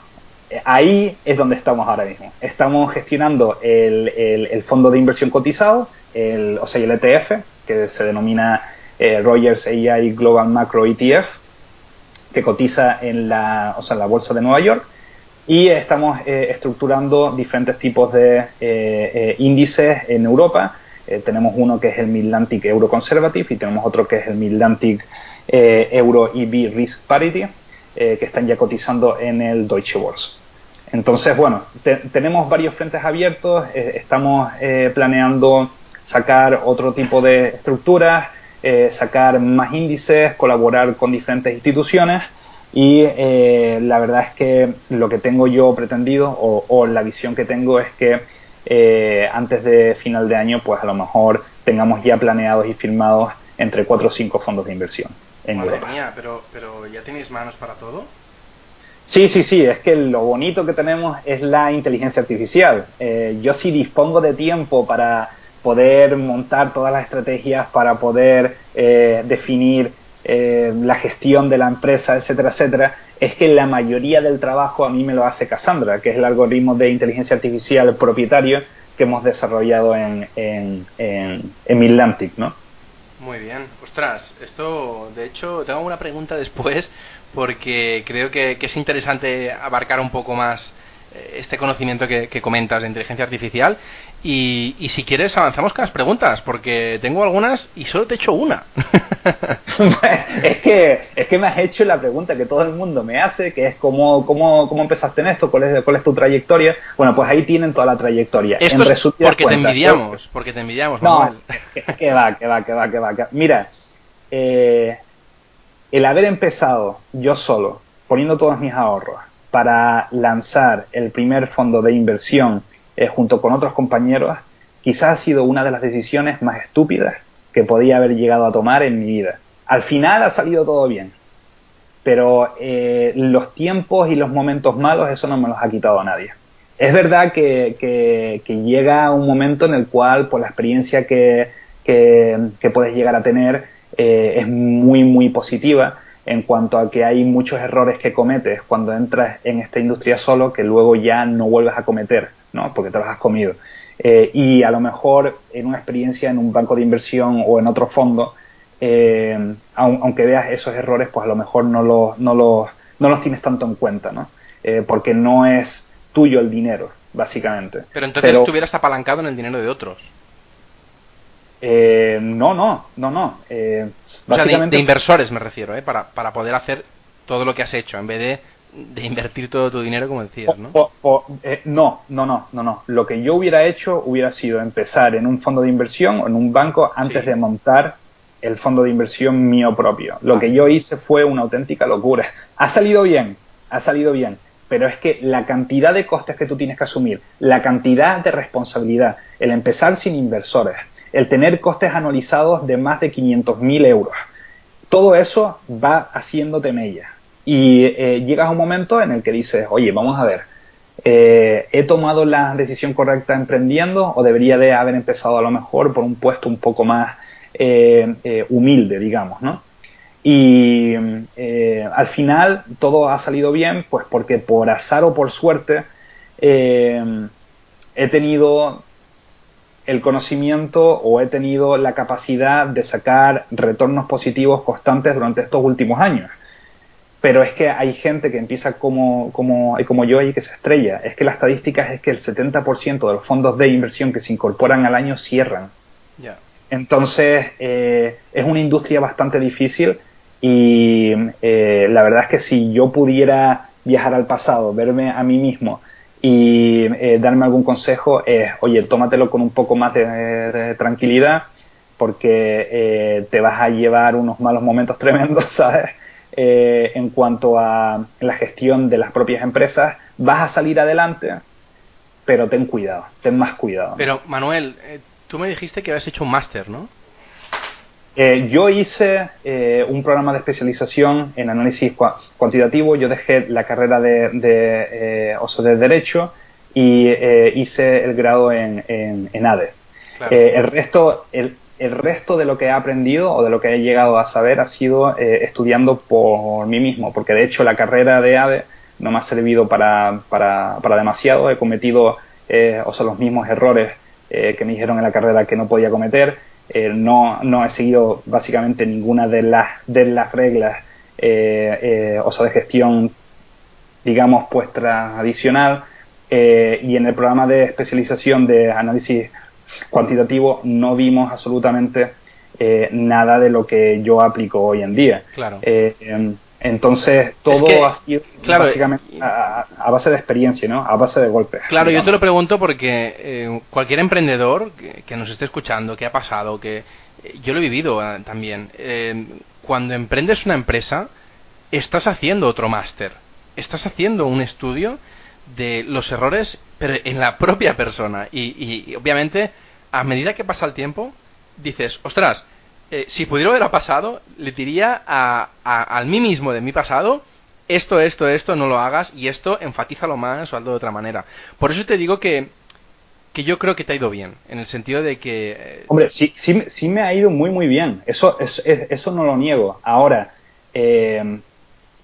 ahí es donde estamos ahora mismo. Estamos gestionando el, el, fondo de inversión cotizado, o sea, el ETF, que se denomina eh, Rogers AI Global Macro ETF, que cotiza en la, o sea, en la bolsa de Nueva York. Y estamos eh, estructurando diferentes tipos de eh, índices en Europa. tenemos uno que es el Midlantic Euro Conservative y tenemos otro que es el Midlantic Euro EB Risk Parity, que están ya cotizando en el Deutsche Börse. Entonces, bueno, tenemos varios frentes abiertos, eh, estamos eh, planeando sacar otro tipo de estructuras, eh, sacar más índices, colaborar con diferentes instituciones y la verdad es que lo que tengo yo pretendido o, la visión que tengo es que antes de final de año pues a lo mejor tengamos ya planeados y firmados entre cuatro o cinco fondos de inversión en Madre Europa. Mía, pero, pero ¿ya tenéis manos para todo? Sí, sí, sí, es que lo bonito que tenemos es la inteligencia artificial. Eh, yo sí dispongo de tiempo para poder montar todas las estrategias, para poder eh, definir eh, la gestión de la empresa, etcétera, etcétera. Es que la mayoría del trabajo a mí me lo hace Cassandra, que es el algoritmo de inteligencia artificial propietario que hemos desarrollado en, en, en, ¿no? Muy bien. Ostras, esto, de hecho, tengo una pregunta después porque creo que, es interesante abarcar un poco más eh, este conocimiento que, comentas de inteligencia artificial. Y, y, si quieres, avanzamos con las preguntas, porque tengo algunas y solo te he hecho una. (laughs) es, que, es que me has hecho la pregunta que todo el mundo me hace, que es cómo, cómo, cómo empezaste en esto, cuál es, cuál es tu trayectoria. Bueno, pues ahí tienen toda la trayectoria. Esto es porque te envidiamos, porque te envidiamos. No, que, va, que va, que va, que va. Mira, eh, el haber empezado yo solo, poniendo todos mis ahorros, para lanzar el primer fondo de inversión eh, junto con otros compañeros, quizás ha sido una de las decisiones más estúpidas que podía haber llegado a tomar en mi vida. Al final ha salido todo bien, pero eh, los tiempos y los momentos malos, eso no me los ha quitado a nadie. Es verdad que, llega un momento en el cual, por la experiencia que, que puedes llegar a tener, eh, es muy, muy positiva en cuanto a que hay muchos errores que cometes cuando entras en esta industria solo que luego ya no vuelves a cometer, ¿no? Porque te los has comido. Eh, y a lo mejor en una experiencia en un banco de inversión o en otro fondo, eh, aunque veas esos errores, pues a lo mejor no los, no los, no los tienes tanto en cuenta, ¿no? porque no es tuyo el dinero, básicamente. Pero entonces Pero, estuvieras apalancado en el dinero de otros. Eh, no, no, no, no. Eh, básicamente... de, inversores me refiero, ¿eh? para, para poder hacer todo lo que has hecho, en vez de, de invertir todo tu dinero, como decías, ¿no? Eh, no, no, no, no, no. Lo que yo hubiera hecho hubiera sido empezar en un fondo de inversión o en un banco antes de montar el fondo de inversión mío propio. Lo que yo hice fue una auténtica locura. Ha salido bien, ha salido bien, pero es que la cantidad de costes que tú tienes que asumir, la cantidad de responsabilidad, el empezar sin inversores, el tener costes anualizados de más de 500.000 euros. Todo eso va haciéndote mella. Y eh, llegas a un momento en el que dices, oye, vamos a ver, eh, ¿he tomado la decisión correcta emprendiendo o debería de haber empezado a lo mejor por un puesto un poco más eh, humilde, digamos, ¿no? Y al final todo ha salido bien, pues porque por azar o por suerte he tenido el conocimiento o he tenido la capacidad de sacar retornos positivos constantes durante estos últimos años. Pero es que hay gente que empieza como, como, como yo y que se estrella. Es que la estadística es que el 70% de los fondos de inversión que se incorporan al año cierran. Entonces, eh, es una industria bastante difícil y eh, la verdad es que si yo pudiera viajar al pasado, verme a mí mismo y eh, darme algún consejo es, oye, tómatelo con un poco más de, tranquilidad porque eh, te vas a llevar unos malos momentos (laughs) tremendos, ¿sabes? Eh, en cuanto a la gestión de las propias empresas, vas a salir adelante, pero ten cuidado, ten más cuidado. Pero, Manuel, tú me dijiste que habías hecho un máster, ¿no? Eh, yo hice eh, un programa de especialización en análisis cuantitativo. Yo dejé la carrera de, de, eh, de Derecho y hice el grado en, en, ADE. el, resto, el, el, resto de lo que he aprendido o de lo que he llegado a saber ha sido estudiando por mí mismo, porque de hecho la carrera de ADE no me ha servido para, para, para demasiado. He cometido o sea, los mismos errores que me dijeron en la carrera que no podía cometer eh, no, no he seguido básicamente ninguna de las, de las reglas eh, eh, o sea, de gestión, digamos, pues tradicional. y en el programa de especialización de análisis cuantitativo no vimos absolutamente nada de lo que yo aplico hoy en día. Claro. Entonces, todo ha sido básicamente a, base de experiencia, ¿no? A base de golpes. Claro, yo te lo pregunto porque eh, cualquier emprendedor que, nos esté escuchando, que ha pasado, que eh, yo lo he vivido eh, también, cuando emprendes una empresa, estás haciendo otro máster, estás haciendo un estudio de los errores, pero en la propia persona. Y, y obviamente, a medida que pasa el tiempo, dices, ostras, eh, si pudiera haber pasado, le diría a, a, mí mismo de mi pasado, esto, esto, esto, no lo hagas y esto enfatízalo más o algo de otra manera. Por eso te digo que, que yo creo que te ha ido bien, en el sentido de que... Eh, Hombre, sí, sí, sí me ha ido muy, muy bien. Eso, es, eso no lo niego. Ahora, eh,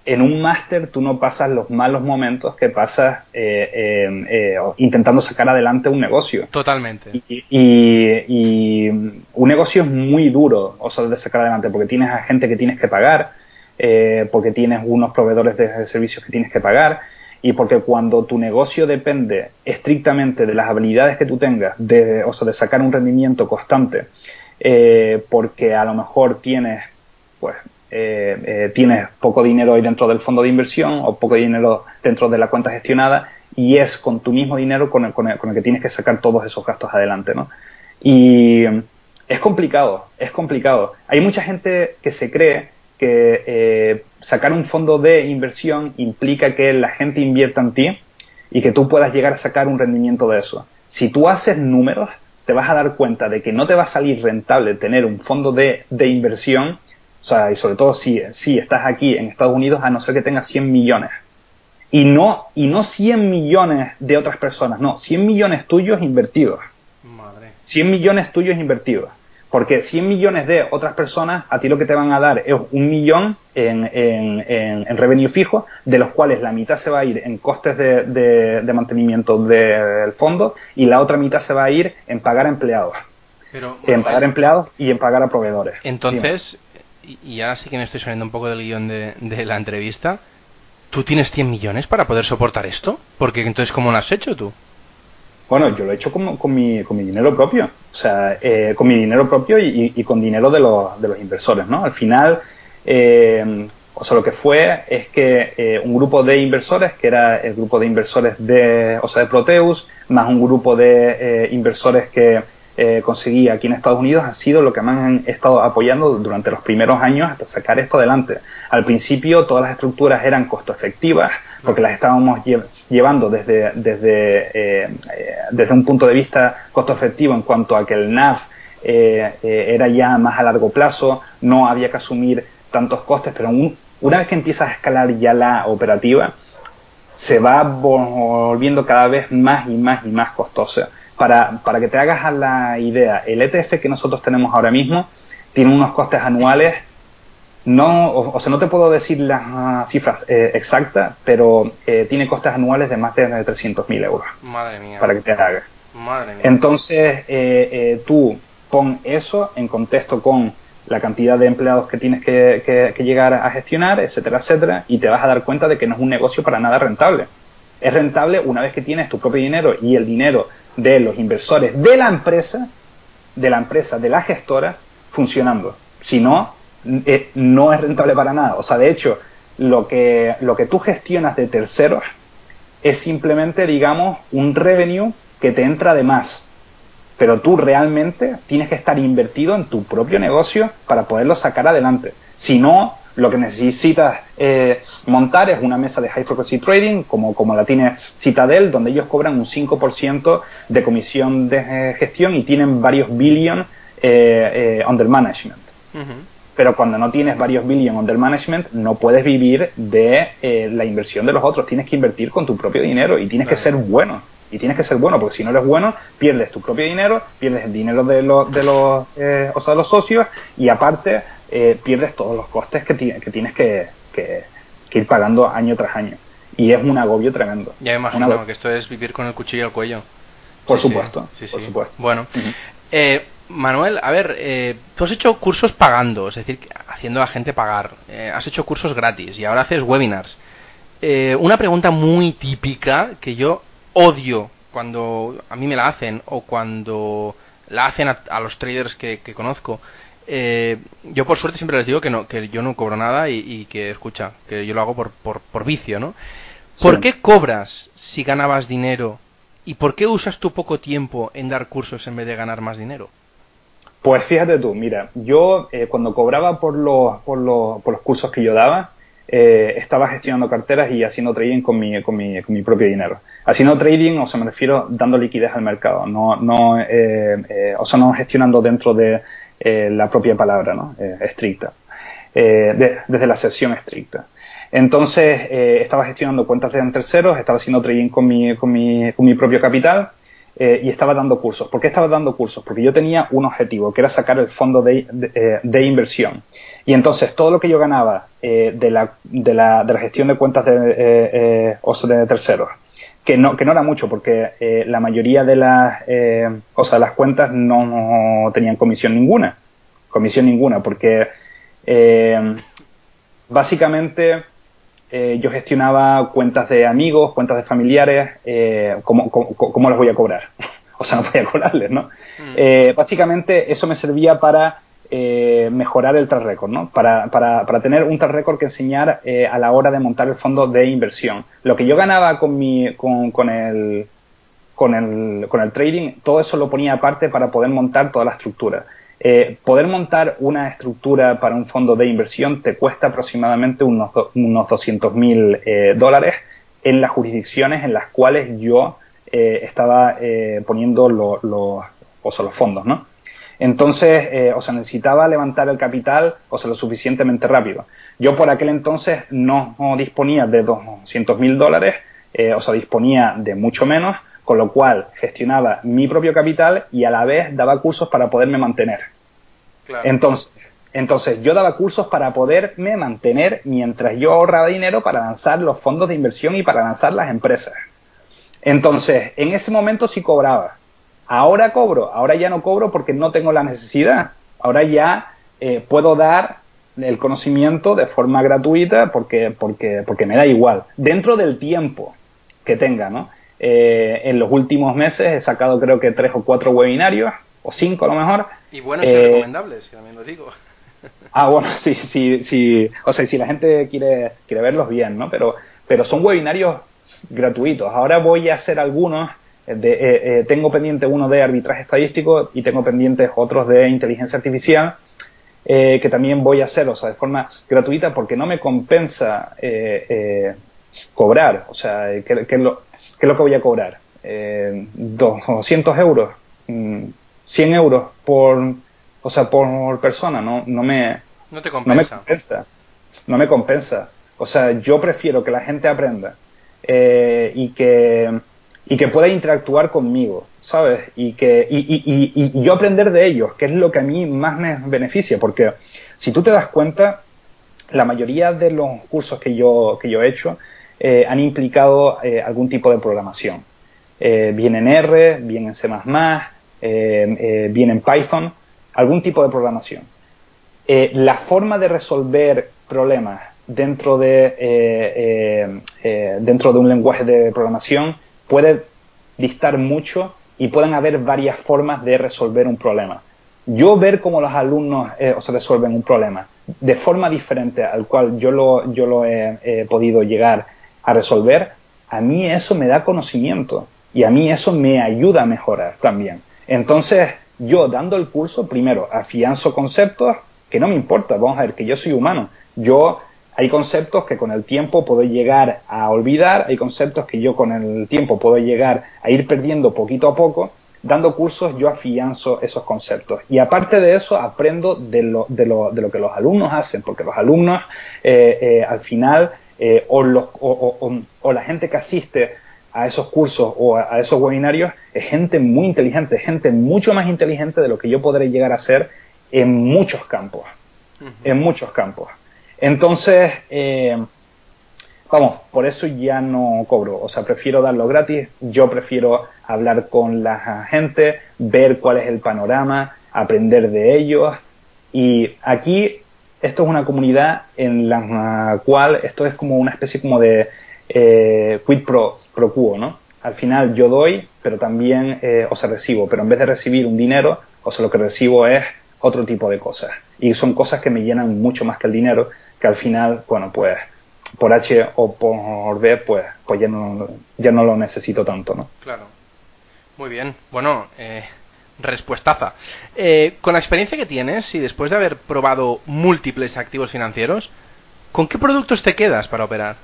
en un máster tú no pasas los malos momentos que pasas eh, eh, intentando sacar adelante un negocio. Totalmente. Y, un negocio es muy duro, o sea, de sacar adelante, porque tienes a gente que tienes que pagar, eh, porque tienes unos proveedores de servicios que tienes que pagar, y porque cuando tu negocio depende estrictamente de las habilidades que tú tengas, de, o sea, de sacar un rendimiento constante, porque a lo mejor tienes, pues, eh, eh, tienes poco dinero ahí dentro del fondo de inversión o poco dinero dentro de la cuenta gestionada y es con tu mismo dinero con el, que tienes que sacar todos esos gastos adelante, ¿no? Y es complicado, es complicado. Hay mucha gente que se cree que eh, sacar un fondo de inversión implica que la gente invierta en ti y que tú puedas llegar a sacar un rendimiento de eso. Si tú haces números, te vas a dar cuenta de que no te va a salir rentable tener un fondo de, de inversión o sea, y sobre todo si, si estás aquí en Estados Unidos, a no ser que tengas 100 millones. Y no, y no 100 millones de otras personas, no, 100 millones tuyos invertidos. Madre. 100 millones tuyos invertidos. Porque 100 millones de otras personas, a ti lo que te van a dar es un millón en, en, en, revenue fijo, de los cuales la mitad se va a ir en costes de, de, mantenimiento del fondo y la otra mitad se va a ir en pagar empleados. Pero, en pagar empleados y en pagar a proveedores. Entonces, y ahora sí que me estoy saliendo un poco del guion de, la entrevista, ¿tú tienes 100 millones para poder soportar esto? Porque entonces, ¿cómo lo has hecho tú? Bueno, yo lo he hecho con, con, mi, con mi dinero propio, o sea, eh, con mi dinero propio y, con dinero de los, de los inversores, ¿no? Al final, eh, o sea, lo que fue es que eh, un grupo de inversores, que era el grupo de inversores de, o sea, de Proteus, más un grupo de inversores que eh, conseguí aquí en Estados Unidos ha sido lo que más han estado apoyando durante los primeros años hasta sacar esto adelante. Al principio todas las estructuras eran costo efectivas porque las estábamos llevando desde, desde, eh, eh, desde un punto de vista costo efectivo en cuanto a que el NAV era ya más a largo plazo, no había que asumir tantos costes, pero una vez que empiezas a escalar ya la operativa, se va volviendo cada vez más y más y más costosa para, para que te hagas la idea, el ETF que nosotros tenemos ahora mismo tiene unos costes anuales, no, o, sea, no te puedo decir las ah, cifras eh, exactas, pero eh, tiene costes anuales de más de 300.000 euros. Madre mía. Para que te hagas. Madre mía. Entonces, eh, tú pon eso en contexto con la cantidad de empleados que tienes que, que, llegar a gestionar, etcétera, etcétera, y te vas a dar cuenta de que no es un negocio para nada rentable. Es rentable una vez que tienes tu propio dinero y el dinero de los inversores de la empresa, de la empresa, de la gestora, funcionando. Si no, eh, no es rentable para nada. O sea, de hecho, lo que, lo que tú gestionas de terceros es simplemente, digamos, un revenue que te entra de más. Pero tú realmente tienes que estar invertido en tu propio negocio para poderlo sacar adelante. Si no, lo que necesitas eh, montar es una mesa de high frequency trading, como, como la tiene Citadel, donde ellos cobran un 5% de comisión de gestión y tienen varios billion eh, eh, under management. Pero cuando no tienes varios billion under management, no puedes vivir de la inversión de los otros. Tienes que invertir con tu propio dinero y tienes que ser bueno y tienes que ser bueno, porque si no eres bueno, pierdes tu propio dinero, pierdes el dinero de los, de los, o sea, de los socios y aparte eh, pierdes todos los costes que, que tienes que, que, ir pagando año tras año. Y es un agobio tremendo. Ya me imagino que esto es vivir con el cuchillo al cuello. Por supuesto, por supuesto. Bueno, eh, Manuel, a ver, eh, tú has hecho cursos pagando, es decir, haciendo a la gente pagar. has hecho cursos gratis y ahora haces webinars. una pregunta muy típica que yo odio cuando a mí me la hacen o cuando la hacen a, los traders que, que conozco eh, yo por suerte siempre les digo que no que yo no cobro nada y, que escucha que yo lo hago por, por, por vicio no ¿por qué cobras si ganabas dinero y por qué usas tu poco tiempo en dar cursos en vez de ganar más dinero pues fíjate tú mira yo eh, cuando cobraba por los, por los por los cursos que yo daba eh, estaba gestionando carteras y haciendo trading con mi, con mi, con mi propio dinero. Haciendo trading, o sea, me refiero dando liquidez al mercado, no, no, eh, eh, o sea, no gestionando dentro de la propia palabra ¿no? estricta, desde la sesión estricta. Entonces, estaba gestionando cuentas de terceros, estaba haciendo trading con mi, con mi, con mi propio capital y estaba dando cursos. ¿Por qué estaba dando cursos? Porque yo tenía un objetivo, que era sacar el fondo de, de inversión. Y entonces todo lo que yo ganaba eh, de, la, de, la, de, la, gestión de cuentas de, eh, eh o de terceros, que no, que no era mucho porque eh, la mayoría de las, o sea, las cuentas no tenían comisión ninguna, comisión ninguna, porque básicamente yo gestionaba cuentas de amigos, cuentas de familiares, ¿cómo, cómo, las voy a cobrar? (laughs) o sea, no voy a cobrarles, ¿no? Mm. básicamente eso me servía para eh, mejorar el track record, ¿no? Para, para, para, tener un track record que enseñar eh, a la hora de montar el fondo de inversión. Lo que yo ganaba con, mi, con, con, el, con, el, con el trading, todo eso lo ponía aparte para poder montar toda la estructura. Eh, poder montar una estructura para un fondo de inversión te cuesta aproximadamente unos, unos 200 mil dólares en las jurisdicciones en las cuales yo estaba poniendo los los fondos, ¿no? Entonces, eh, o sea, necesitaba levantar el capital, o sea, lo suficientemente rápido. Yo por aquel entonces no, disponía de 200 mil dólares, eh, o sea, disponía de mucho menos, con lo cual gestionaba mi propio capital y a la vez daba cursos para poderme mantener. Entonces, entonces, yo daba cursos para poderme mantener mientras yo ahorraba dinero para lanzar los fondos de inversión y para lanzar las empresas. Entonces, en ese momento sí cobraba. Ahora cobro, ahora ya no cobro porque no tengo la necesidad. Ahora ya eh, puedo dar el conocimiento de forma gratuita porque, porque, porque me da igual. Dentro del tiempo que tenga, ¿no? Eh, en los últimos meses he sacado creo que tres o cuatro webinarios, o cinco a lo mejor. Y buenos y eh, recomendables, también lo digo. (laughs) Ah, bueno, sí, sí, sí. O sea, si la gente quiere, quiere verlos bien, ¿no? Pero, pero son webinarios gratuitos. Ahora voy a hacer algunos eh, eh, tengo pendiente uno de arbitraje estadístico y tengo pendientes otros de inteligencia artificial eh, que también voy a hacer, o sea, de forma gratuita porque no me compensa cobrar, o sea, ¿qué, es lo, que voy a cobrar? 200 euros, 100 mm, euros por, o sea, por persona, no, no me, no te compensa. No me compensa, no me compensa. O sea, yo prefiero que la gente aprenda y que y que pueda interactuar conmigo, ¿sabes? Y, que, y, y, y, yo aprender de ellos, que es lo que a mí más me beneficia, porque si tú te das cuenta, la mayoría de los cursos que yo, que yo he hecho eh, han implicado eh, algún tipo de programación. Eh, bien en R, bien en C++, bien en Python, algún tipo de programación. la forma de resolver problemas dentro de, dentro de un lenguaje de programación puede distar mucho y pueden haber varias formas de resolver un problema. Yo ver cómo los alumnos eh, resuelven un problema de forma diferente al cual yo lo, yo lo he, podido llegar a resolver, a mí eso me da conocimiento y a mí eso me ayuda a mejorar también. Entonces, yo dando el curso, primero, afianzo conceptos que no me importa, vamos a ver, que yo soy humano. Yo hay conceptos que con el tiempo puedo llegar a olvidar, hay conceptos que yo con el tiempo puedo llegar a ir perdiendo poquito a poco. Dando cursos yo afianzo esos conceptos. Y aparte de eso, aprendo de lo, de lo, de lo que los alumnos hacen, porque los alumnos eh, eh, al final, eh, o, los, o, o, la gente que asiste a esos cursos o a, esos webinarios es gente muy inteligente, gente mucho más inteligente de lo que yo podré llegar a ser en muchos campos. En muchos campos. Entonces, eh, vamos, por eso ya no cobro, o sea, prefiero darlo gratis, yo prefiero hablar con la gente, ver cuál es el panorama, aprender de ellos. Y aquí esto es una comunidad en la cual esto es como una especie como de eh, quid pro, quo, ¿no? Al final yo doy, pero también, eh, o sea, recibo, pero en vez de recibir un dinero, o sea, lo que recibo es otro tipo de cosas. Y son cosas que me llenan mucho más que el dinero, que al final, bueno, pues por H o por B, pues, pues ya, no, ya no lo necesito tanto, ¿no? Claro. Muy bien. Bueno, eh, respuestaza. Eh, con la experiencia que tienes y después de haber probado múltiples activos financieros, ¿con qué productos te quedas para operar?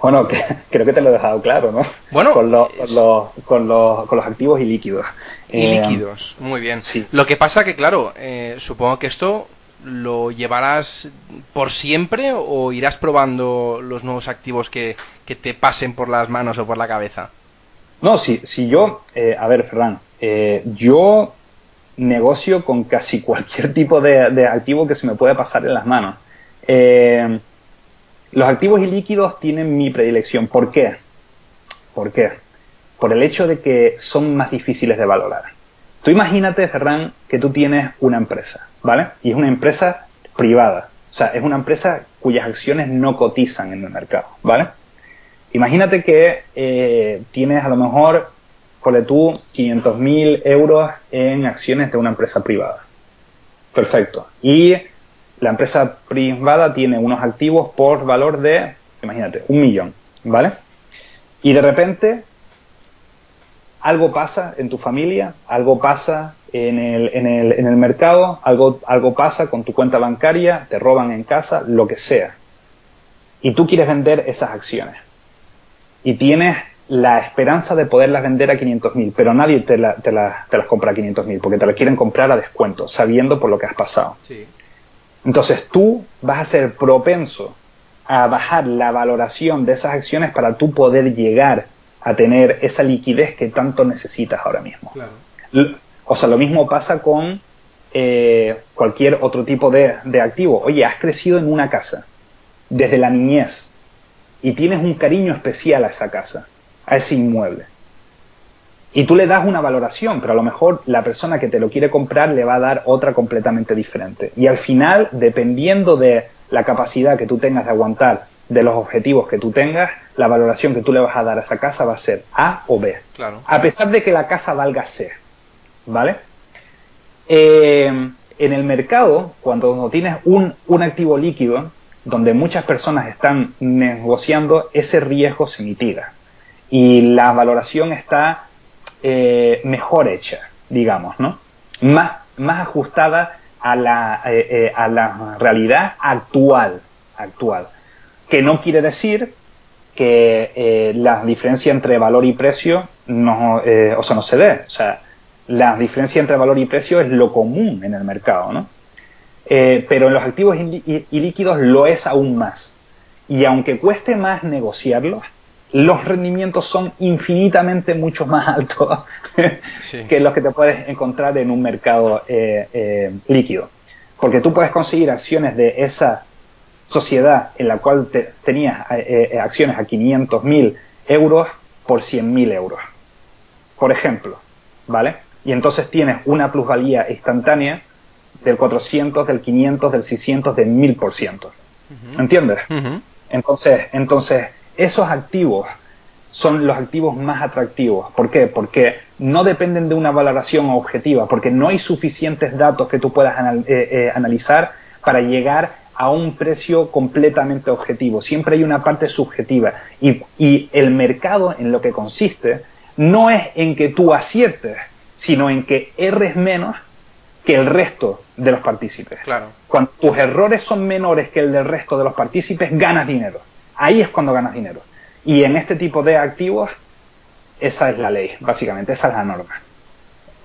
Bueno, (laughs) creo que te lo he dejado claro, ¿no? Bueno, con, los, con, los, con, los, activos y líquidos. Y eh, líquidos, muy bien. Sí. Lo que pasa que, claro, eh, supongo que esto lo llevarás por siempre o irás probando los nuevos activos que, que te pasen por las manos o por la cabeza. No, si, si yo, eh, a ver, Ferran, yo negocio con casi cualquier tipo de, de, activo que se me pueda pasar en las manos. Eh, los activos y líquidos tienen mi predilección. ¿Por qué? ¿Por qué? Por el hecho de que son más difíciles de valorar. Tú imagínate, Ferran, que tú tienes una empresa, ¿vale? Y es una empresa privada. O sea, es una empresa cuyas acciones no cotizan en el mercado, ¿vale? Imagínate que eh, tienes a lo mejor, ponle tú, 500.000 euros en acciones de una empresa privada. Perfecto. Y la empresa privada tiene unos activos por valor de, imagínate, un millón, ¿vale? Y de repente algo pasa en tu familia, algo pasa en el, en el, en el mercado, algo, algo pasa con tu cuenta bancaria, te roban en casa, lo que sea. Y tú quieres vender esas acciones. Y tienes la esperanza de poderlas vender a 500.000, pero nadie te, te, te, las compra a 500.000 porque te las quieren comprar a descuento, sabiendo por lo que has pasado. Sí. Entonces tú vas a ser propenso a bajar la valoración de esas acciones para tú poder llegar a tener esa liquidez que tanto necesitas ahora mismo. O sea, lo mismo pasa con eh, cualquier otro tipo de, de activo. Oye, has crecido en una casa desde la niñez y tienes un cariño especial a esa casa, a ese inmueble y tú le das una valoración, pero a lo mejor la persona que te lo quiere comprar le va a dar otra completamente diferente. Y al final, dependiendo de la capacidad que tú tengas de aguantar de los objetivos que tú tengas, la valoración que tú le vas a dar a esa casa va a ser A o B. Claro. A pesar de que la casa valga C. ¿Vale? Eh, en el mercado, cuando tienes un, un activo líquido, donde muchas personas están negociando, ese riesgo se mitiga. Y la valoración está eh, mejor hecha, digamos, ¿no? Más, más ajustada a la, eh, eh, a la realidad actual, actual. Que no quiere decir que la diferencia entre valor y precio no, o sea, no se dé. O sea, la diferencia entre valor y precio es lo común en el mercado, ¿no? pero en los activos y líquidos lo es aún más. Y aunque cueste más negociarlos, los rendimientos son infinitamente mucho más altos (laughs) que los que te puedes encontrar en un mercado eh, eh, líquido. Porque tú puedes conseguir acciones de esa sociedad en la cual te, tenías eh, acciones a 500.000 euros por 100.000 euros. Por ejemplo, ¿vale? Y entonces tienes una plusvalía instantánea del 400, del 500, del 600, del 1000%. ¿Entiendes? Entonces, entonces esos activos son los activos más atractivos. ¿Por qué? Porque no dependen de una valoración objetiva, porque no hay suficientes datos que tú puedas eh, eh, analizar para llegar a un precio completamente objetivo. Siempre hay una parte subjetiva. Y, y, el mercado en lo que consiste no es en que tú aciertes, sino en que erres menos que el resto de los partícipes. Claro. Cuando tus errores son menores que el del resto de los partícipes, ganas dinero. Ahí es cuando ganas dinero. Y en este tipo de activos, esa es la ley, básicamente, esa es la norma.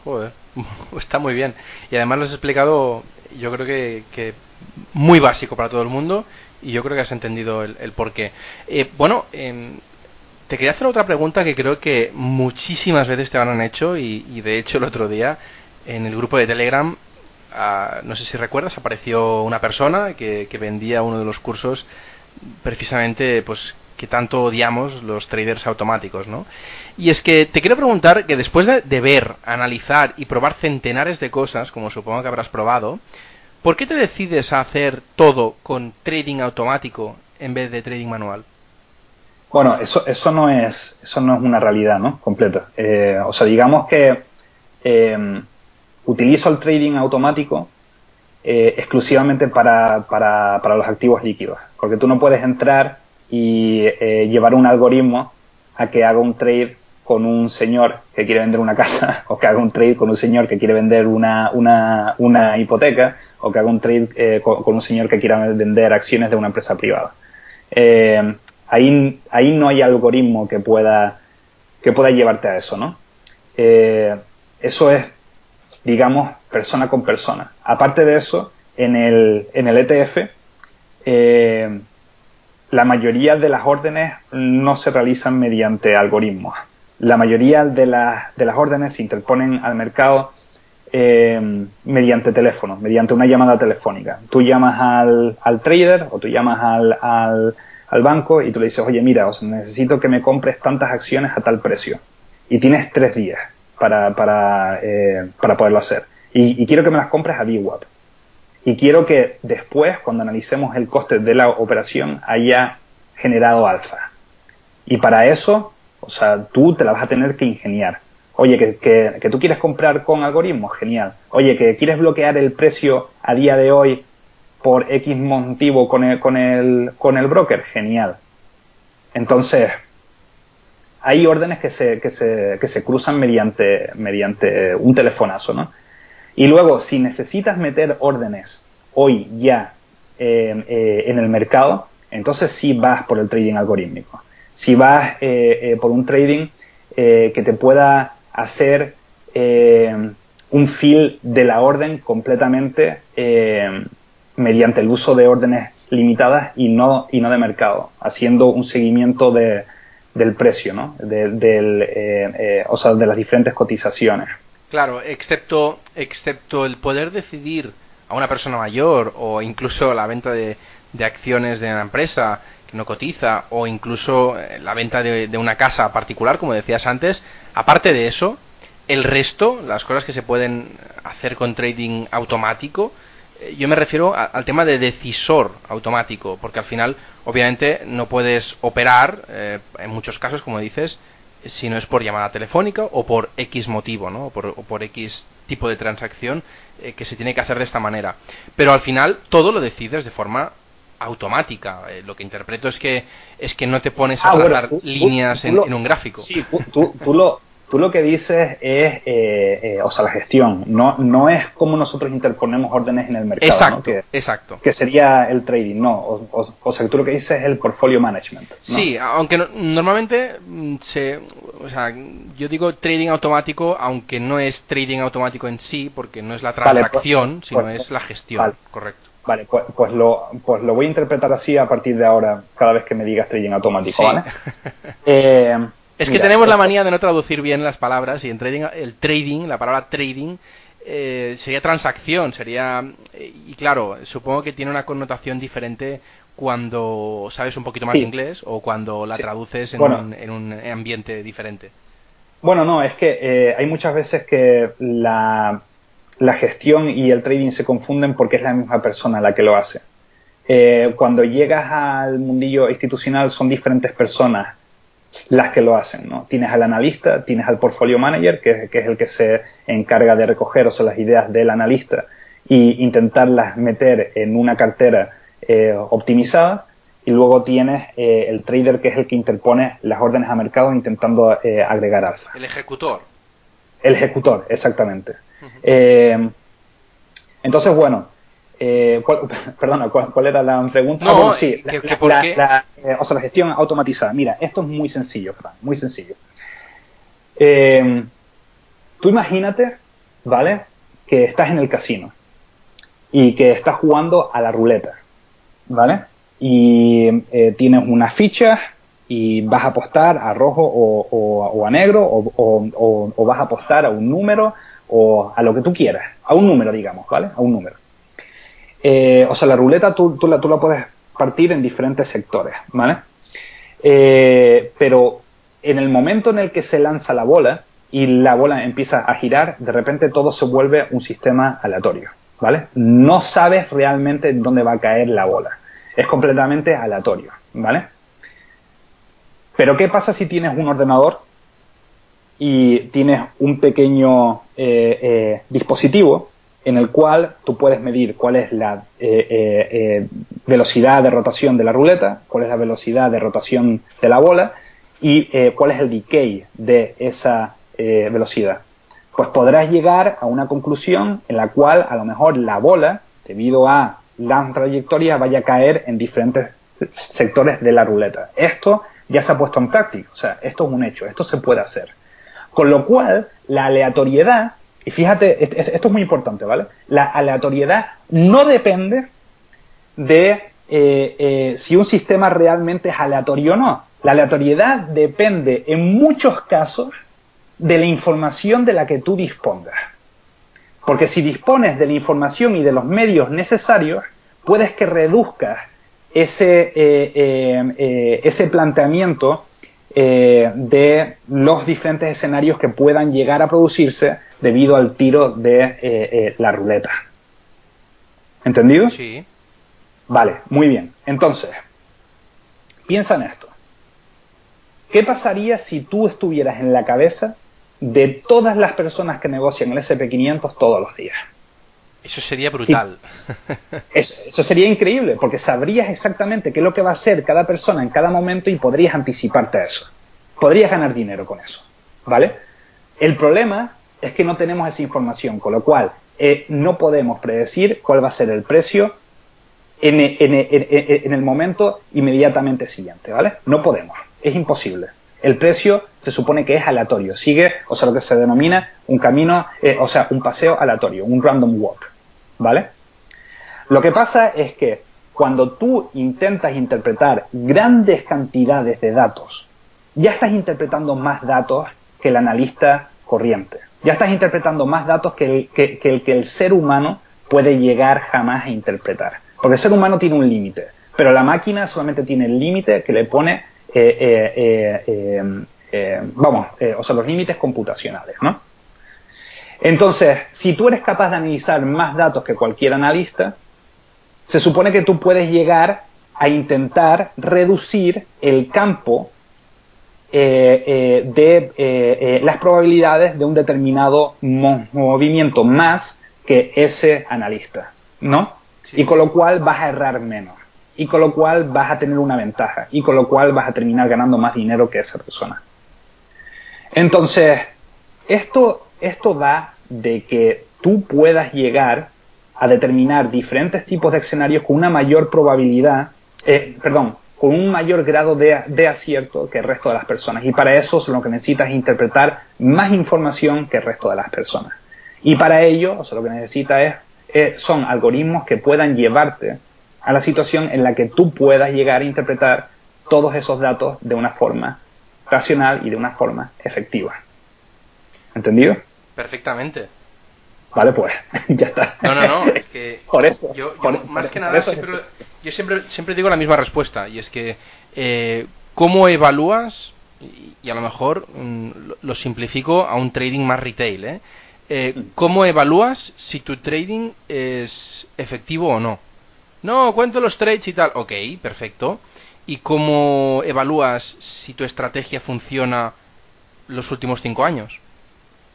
Joder, (laughs) está muy bien. Y además lo has explicado, yo creo que, muy básico para todo el mundo y yo creo que has entendido el, el porqué. Eh, bueno, em, te quería hacer otra pregunta que creo que muchísimas veces te han hecho y, de hecho el otro día en el grupo de Telegram, ah, no sé si recuerdas, apareció una persona que, que vendía uno de los cursos precisamente pues que tanto odiamos los traders automáticos, ¿no? Y es que te quiero preguntar que después de, ver, analizar y probar centenares de cosas, como supongo que habrás probado, ¿por qué te decides a hacer todo con trading automático en vez de trading manual? Bueno, eso, eso no es eso no es una realidad, ¿no? Completa. Eh, o sea, digamos que eh, utilizo el trading automático exclusivamente para, para, para, los activos líquidos. Porque tú no puedes entrar y llevar un algoritmo a que haga un trade con un señor que quiere vender una casa, (laughs) o que haga un trade con un señor que quiere vender una, una, una hipoteca, o que haga un trade eh, con, un señor que quiera vender acciones de una empresa privada. Eh, ahí, ahí no hay algoritmo que pueda, que pueda llevarte a eso, ¿no? Eh, eso es, digamos, persona con persona. Aparte de eso, en el, en el ETF, la mayoría de las órdenes no se realizan mediante algoritmos. La mayoría de, las, de las órdenes se interponen al mercado eh, mediante teléfono, mediante una llamada telefónica. Tú llamas al, al trader o tú llamas al, al, banco y tú le dices, oye, mira, necesito que me compres tantas acciones a tal precio. Y tienes tres días para, para, eh, para poderlo hacer. Y, y, quiero que me las compres a VWAP. Y quiero que después, cuando analicemos el coste de la operación, haya generado alfa. Y para eso, o sea, tú te la vas a tener que ingeniar. Oye, que, que, tú quieres comprar con algoritmos, genial. Oye, que quieres bloquear el precio a día de hoy por X motivo con el, con el, con el broker, genial. Entonces, hay órdenes que se, que se, que se cruzan mediante, mediante un telefonazo, ¿no? Y luego, si necesitas meter órdenes hoy ya eh, eh, en el mercado, entonces sí vas por el trading algorítmico. Si vas eh, por un trading que te pueda hacer eh, un fill de la orden completamente eh, mediante el uso de órdenes limitadas y no, y no de mercado, haciendo un seguimiento de, del precio, ¿no? De, del, eh, o sea, de las diferentes cotizaciones. Claro, excepto, excepto el poder decidir a una persona mayor o incluso la venta de, de acciones de una empresa no cotiza o incluso la venta de, una casa particular, como decías antes, Aparte de eso, el resto, las cosas que se pueden hacer con trading automático, eh, yo me refiero al tema de decisor automático, porque al final, obviamente, no puedes operar, eh, en muchos casos, como dices, si no es por llamada telefónica o por X motivo, ¿no? O por, X tipo de transacción eh, que se tiene que hacer de esta manera. Pero al final todo lo decides de forma automática. lo que interpreto es que es que no te pones a ah, líneas en, un gráfico. Sí, tú, tú, lo, Tú lo que dices es, eh, eh, o sea, la gestión, no, no es como nosotros interponemos órdenes en el mercado, exacto, que, exacto. que sería el trading, no, o, o, sea, tú lo que dices es el portfolio management. Sí, aunque normalmente mm, se, o sea, yo digo trading automático, aunque no es trading automático en sí, porque no es la pues, transacción, sino pues, es la gestión, correcto. Vale, pues, pues, lo, pues lo voy a interpretar así a partir de ahora, cada vez que me digas trading automático, ¿vale? (laughs) eh, es que tenemos la manía de no traducir bien las palabras y en trading, el trading, la palabra trading, eh, sería transacción, sería... Y claro, supongo que tiene una connotación diferente cuando sabes un poquito más de inglés o cuando la traduces en, un, en, un, ambiente diferente. Bueno, no, es que eh, hay muchas veces que la, la, gestión y el trading se confunden porque es la misma persona la que lo hace. Eh, cuando llegas al mundillo institucional son diferentes personas las que lo hacen, ¿no? Tienes al analista, tienes al portfolio manager, que, es el que se encarga de recoger o sea, las ideas del analista e intentarlas meter en una cartera eh, optimizada, y luego tienes eh, el trader, que es el que interpone las órdenes a mercado intentando agregar alfa. El ejecutor. El ejecutor, exactamente. Entonces, bueno, eh, (laughs) perdona, ¿cuál, era la pregunta? No, sí, la, o sea, la gestión automatizada. Mira, esto es muy sencillo, Fran, muy sencillo. Eh, tú imagínate, ¿vale? Que estás en el casino y que estás jugando a la ruleta, ¿vale? Y eh, tienes unas fichas y vas a apostar a rojo o, a negro o, o vas a apostar a un número o a lo que tú quieras, a un número, digamos, ¿vale? A un número. Eh, o sea, la ruleta tú, tú, la, tú, la, puedes partir en diferentes sectores, ¿vale? Eh, pero en el momento en el que se lanza la bola y la bola empieza a girar, de repente todo se vuelve un sistema aleatorio, ¿vale? No sabes realmente dónde va a caer la bola. Es completamente aleatorio, ¿vale? Pero ¿qué pasa si tienes un ordenador y tienes un pequeño eh, dispositivo en el cual tú puedes medir cuál es la velocidad de rotación de la ruleta, cuál es la velocidad de rotación de la bola y cuál es el decay de esa velocidad. Pues podrás llegar a una conclusión en la cual a lo mejor la bola, debido a la trayectoria, vaya a caer en diferentes sectores de la ruleta. Esto ya se ha puesto en práctica, o sea, esto es un hecho, esto se puede hacer. Con lo cual, la aleatoriedad, y fíjate, esto es muy importante, ¿vale? La aleatoriedad no depende de eh, eh, si un sistema realmente es aleatorio o no. La aleatoriedad depende en muchos casos de la información de la que tú dispongas. Porque si dispones de la información y de los medios necesarios, puedes que reduzcas ese, eh, ese planteamiento eh, de los diferentes escenarios que puedan llegar a producirse debido al tiro de la ruleta. ¿Entendido? Sí. Vale, muy bien. Entonces, piensa en esto. ¿Qué pasaría si tú estuvieras en la cabeza de todas las personas que negocian el SP500 todos los días? Eso sería brutal. (laughs) Eso, sería increíble, porque sabrías exactamente qué es lo que va a hacer cada persona en cada momento y podrías anticiparte a eso. Podrías ganar dinero con eso. ¿Vale? El problema es que no tenemos esa información, con lo cual eh, no podemos predecir cuál va a ser el precio en, en el momento inmediatamente siguiente. ¿Vale? No podemos. Es imposible. El precio se supone que es aleatorio, sigue, o sea, lo que se denomina un camino, eh, o sea, un paseo aleatorio, un random walk, ¿vale? Lo que pasa es que cuando tú intentas interpretar grandes cantidades de datos, ya estás interpretando más datos que el analista corriente. Ya estás interpretando más datos que el que, el, que el ser humano puede llegar jamás a interpretar. Porque el ser humano tiene un límite, pero la máquina solamente tiene el límite que le pone vamos, o sea, los límites computacionales, ¿no? Entonces, si tú eres capaz de analizar más datos que cualquier analista, se supone que tú puedes llegar a intentar reducir el campo de las probabilidades de un determinado movimiento más que ese analista, ¿no? Y con lo cual vas a errar menos y con lo cual vas a tener una ventaja y con lo cual vas a terminar ganando más dinero que esa persona. Entonces, esto, esto da de que tú puedas llegar a determinar diferentes tipos de escenarios con una mayor probabilidad, eh, perdón, con un mayor grado de, de, acierto que el resto de las personas. Y para eso lo que necesitas es interpretar más información que el resto de las personas. Y para ello, lo que necesitas es, eh, son algoritmos que puedan llevarte a la situación en la que tú puedas llegar a interpretar todos esos datos de una forma racional y de una forma efectiva. ¿Entendido? Perfectamente. Vale, pues (laughs) ya está. No, no, no, es que (laughs) por eso, yo, más que nada siempre, yo siempre, siempre digo la misma respuesta y es que eh, cómo evalúas y, a lo mejor mm, lo, simplifico a un trading más retail, ¿eh? ¿eh? ¿Cómo evalúas si tu trading es efectivo o no? No, cuento los trades y tal. Ok, perfecto. ¿Y cómo evalúas si tu estrategia funciona los últimos cinco años?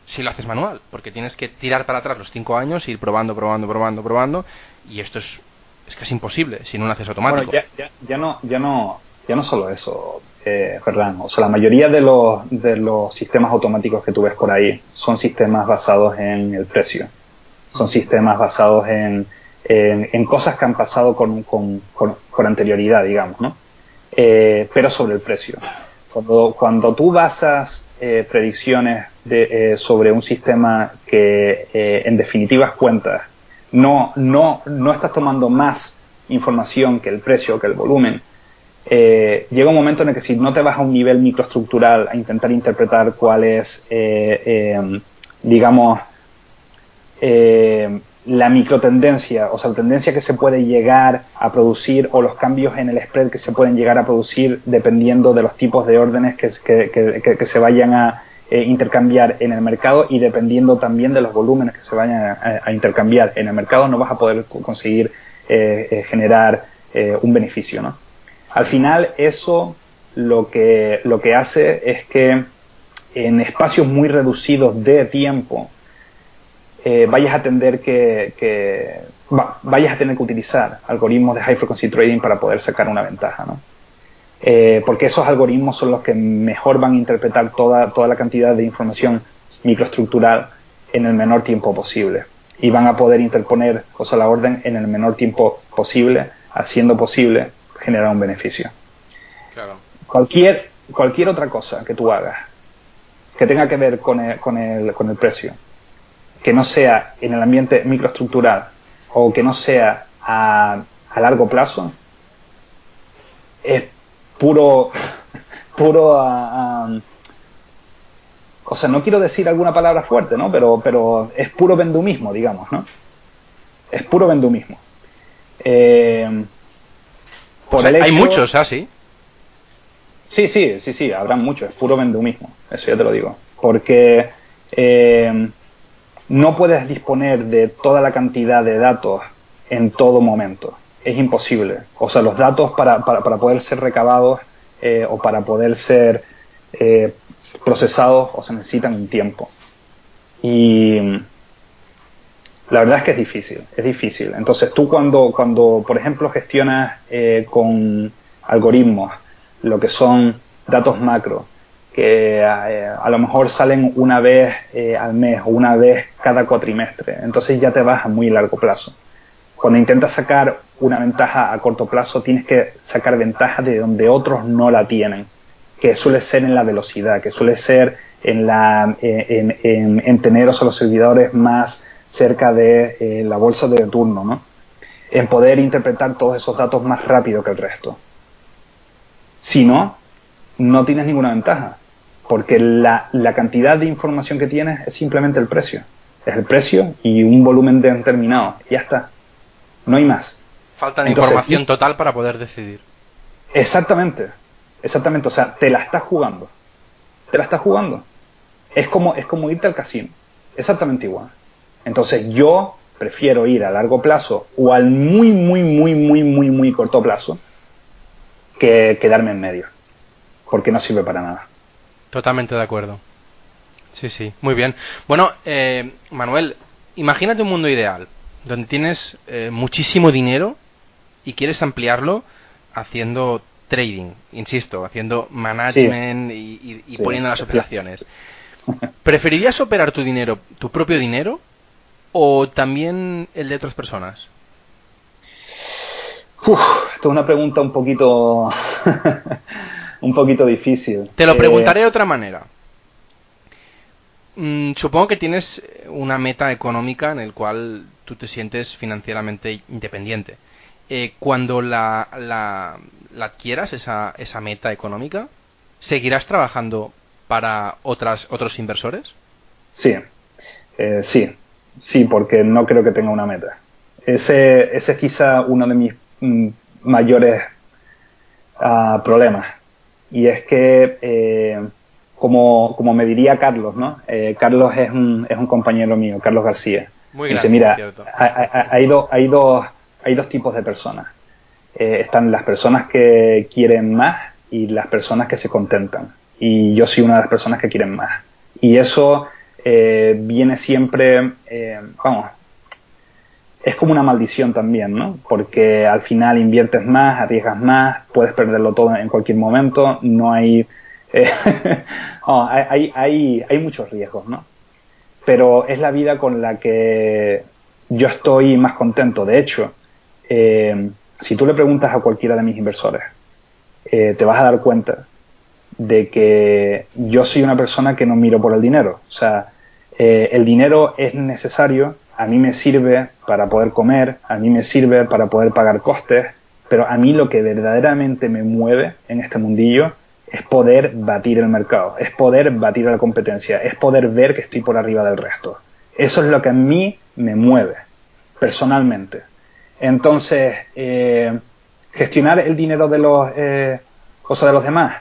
Si lo haces manual, porque tienes que tirar para atrás los cinco años, ir probando, probando, probando, probando, y esto es, es casi imposible si no lo haces automático. Bueno, ya, ya, no, ya no, ya no solo eso, eh, O sea, la mayoría de los, de los sistemas automáticos que tú ves por ahí son sistemas basados en el precio. Son sistemas basados en en, cosas que han pasado con, con, con, anterioridad, digamos, ¿no? Eh, pero sobre el precio. Cuando, cuando tú basas eh, predicciones eh, sobre un sistema que en definitivas cuentas no, no, no estás tomando más información que el precio, que el volumen, llega un momento en el que si no te vas a un nivel microestructural a intentar interpretar cuál es, digamos, la microtendencia, o sea, la tendencia que se puede llegar a producir o los cambios en el spread que se pueden llegar a producir dependiendo de los tipos de órdenes que, se vayan a eh, intercambiar en el mercado y dependiendo también de los volúmenes que se vayan a, intercambiar en el mercado, no vas a poder conseguir eh, eh, generar un beneficio, ¿no? Al final, eso lo que, lo que hace es que en espacios muy reducidos de tiempo, eh, vayas a tener que, vayas a tener que utilizar algoritmos de high frequency trading para poder sacar una ventaja, ¿no? Eh, porque esos algoritmos son los que mejor van a interpretar toda, toda la cantidad de información microestructural en el menor tiempo posible y van a poder interponer cosas a la orden en el menor tiempo posible, haciendo posible generar un beneficio. Cualquier, cualquier otra cosa que tú hagas que tenga que ver con el, con el, con el precio, que no sea en el ambiente microestructural o que no sea a, a largo plazo, es puro, (laughs) puro, uh, o sea, no quiero decir alguna palabra fuerte, ¿no? Pero, pero es puro vendumismo, digamos, ¿no? Es puro vendumismo. Eh, por hay muchos así. Sí, sí, sí, sí, habrá muchos, es puro vendumismo, eso ya te lo digo. Porque eh, no puedes disponer de toda la cantidad de datos en todo momento. Es imposible. O sea, los datos para, para, para poder ser recabados eh, o para poder ser eh, procesados o se necesitan un tiempo. Y la verdad es que es difícil, es difícil. Entonces tú cuando, cuando por ejemplo, gestionas eh, con algoritmos lo que son datos macro, que eh, a lo mejor salen una vez eh, al mes o una vez cada cuatrimestre. Entonces ya te vas a muy largo plazo. Cuando intentas sacar una ventaja a corto plazo, tienes que sacar ventaja de donde otros no la tienen, que suele ser en la velocidad, que suele ser en, la, eh, en, tener los servidores más cerca de la bolsa de turno, ¿no? en poder interpretar todos esos datos más rápido que el resto. Si no, no tienes ninguna ventaja porque la, la, cantidad de información que tienes es simplemente el precio. Es el precio y un volumen determinado. Ya está. No hay más. Falta de información total para poder decidir. Exactamente. Exactamente. O sea, te la estás jugando. Te la estás jugando. Es como, es como irte al casino. Exactamente igual. Entonces yo prefiero ir a largo plazo o al muy, muy, muy, muy, muy, muy corto plazo que quedarme en medio. Porque no sirve para nada. Totalmente de acuerdo. Sí, sí, muy bien. Bueno, eh, Manuel, imagínate un mundo ideal, donde tienes eh, muchísimo dinero y quieres ampliarlo haciendo trading, insisto, haciendo management y, poniendo las operaciones. (laughs) ¿Preferirías operar tu dinero, tu propio dinero, o también el de otras personas? Uf, esto es una pregunta un poquito (laughs) un poquito difícil. Te lo eh, preguntaré de otra manera. Mm, supongo que tienes una meta económica en el cual tú te sientes financieramente independiente. Eh, cuando la, la, adquieras, esa, esa meta económica, ¿seguirás trabajando para otras, otros inversores? Sí, eh, sí, sí, porque no creo que tenga una meta. Ese, ese es quizá uno de mis mm, mayores ah, problemas y es que, eh, como, como, me diría Carlos, ¿no? Eh, Carlos es un, es un compañero mío, Carlos García. Muy Dice, mira, hay, dos, hay, dos, hay dos tipos de personas. Eh, están las personas que quieren más y las personas que se contentan. Y yo soy una de las personas que quieren más. Y eso viene siempre, vamos, es como una maldición también, ¿no? Porque al final inviertes más, arriesgas más, puedes perderlo todo en cualquier momento, no hay, eh, (laughs) oh, hay, hay, hay, muchos riesgos, ¿no? Pero es la vida con la que yo estoy más contento. De hecho, eh, si tú le preguntas a cualquiera de mis inversores, eh, te vas a dar cuenta de que yo soy una persona que no miro por el dinero. O sea, el dinero es necesario a mí me sirve para poder comer, a mí me sirve para poder pagar costes, pero a mí lo que verdaderamente me mueve en este mundillo es poder batir el mercado, es poder batir a la competencia, es poder ver que estoy por arriba del resto. Eso es lo que a mí me mueve, personalmente. Entonces, eh, gestionar el dinero de los, eh, de los demás,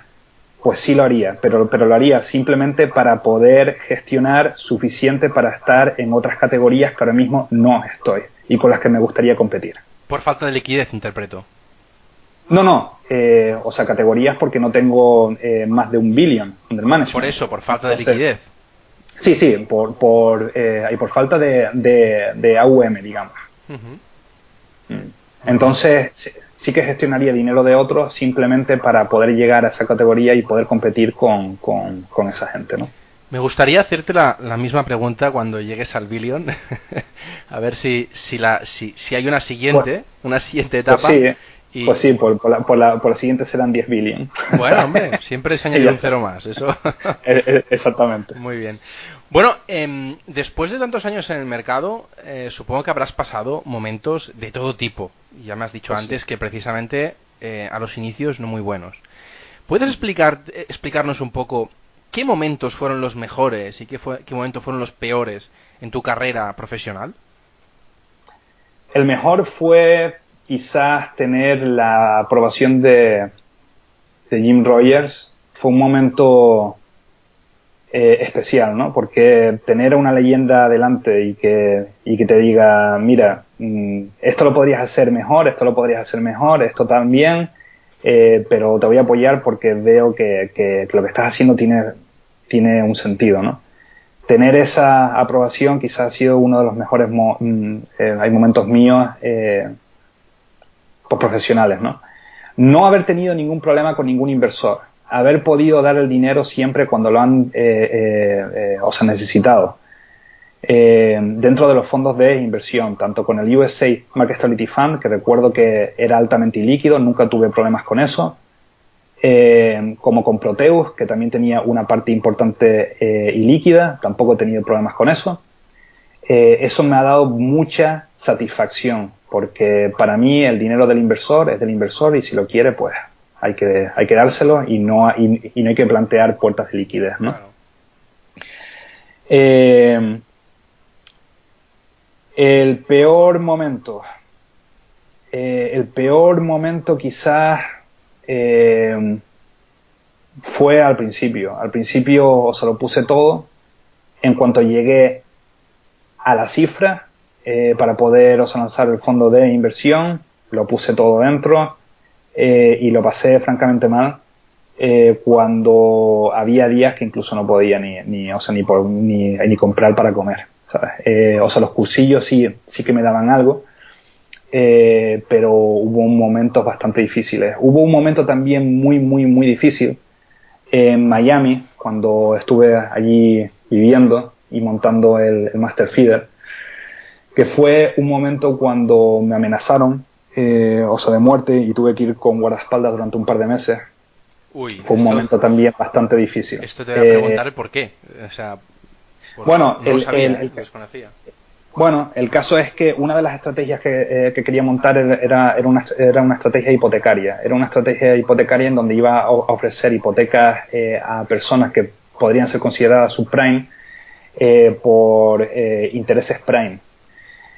pues sí lo haría, pero, pero lo haría simplemente para poder gestionar suficiente para estar en otras categorías que ahora mismo no estoy y con las que me gustaría competir. Por falta de liquidez, interpreto. No, no, eh, o sea, categorías porque no tengo eh, más de un billion under management. Por eso, por falta de liquidez. Sí, sí, por, por, eh, y por falta de, de, AUM, digamos. Mm. Entonces, sí, que gestionaría dinero de otros simplemente para poder llegar a esa categoría y poder competir con, con, esa gente, ¿no? Me gustaría hacerte la, la, misma pregunta cuando llegues al billion, (laughs) a ver si, si, la, si, si hay una siguiente, una siguiente pues etapa. ¿eh? Pues sí, por, por, la, por, la, por la siguiente serán 10 billion. Bueno, hombre, (laughs) siempre se añade un cero más, eso. E, (laughs) e, exactamente. Muy bien. Bueno, eh, después de tantos años en el mercado, eh, supongo que habrás pasado momentos de todo tipo. Ya me has dicho pues antes que precisamente eh, a los inicios no muy buenos. ¿Puedes explicar, explicarnos un poco qué momentos fueron los mejores y qué, fue, qué momentos fueron los peores en tu carrera profesional? El mejor fue quizás tener la aprobación de, de Jim Rogers. Fue un momento eh, especial, ¿no? Porque tener una leyenda delante y que, y que te diga, mira, mm, esto lo podrías hacer mejor, esto lo podrías hacer mejor, esto también, eh, pero te voy a apoyar porque veo que, que, lo que estás haciendo tiene, tiene un sentido, ¿no? Tener esa aprobación quizás ha sido uno de los mejores mm, eh, hay momentos míos profesionales, ¿no? No haber tenido ningún problema con ningún inversor, haber podido dar el dinero siempre cuando lo han eh, eh, eh os han necesitado. Eh, dentro de los fondos de inversión, tanto con el USA Market Stability Fund, que recuerdo que era altamente ilíquido, nunca tuve problemas con eso, como con Proteus, que también tenía una parte importante ilíquida, tampoco he tenido problemas con eso. eso me ha dado mucha satisfacción porque para mí el dinero del inversor es del inversor y si lo quiere, pues hay que, hay que dárselo y no, y, no hay que plantear puertas de liquidez, ¿no? Eh, el peor momento. Eh, el peor momento quizás eh, fue al principio. Al principio se lo puse todo. En cuanto llegué a la cifra, eh, para poder lanzar el fondo de inversión, lo puse todo dentro eh, y lo pasé francamente mal eh, cuando había días que incluso no podía ni, ni, o sea, ni, ni, comprar para comer. o sea, los cursillos sí, sí que me daban algo, pero hubo momentos bastante difíciles. Hubo un momento también muy, muy, muy difícil en Miami, cuando estuve allí viviendo y montando el, el Master Feeder, que fue un momento cuando me amenazaron, eh, o sea, de muerte, y tuve que ir con guardaespaldas durante un par de meses. Uy, fue un momento también bastante difícil. Esto te voy a preguntar el por qué. O sea, bueno, el, el, bueno, el caso es que una de las estrategias que, eh, quería montar era, era, una, era, una, estrategia hipotecaria. Era una estrategia hipotecaria en donde iba a ofrecer hipotecas eh, a personas que podrían ser consideradas subprime eh, por intereses prime.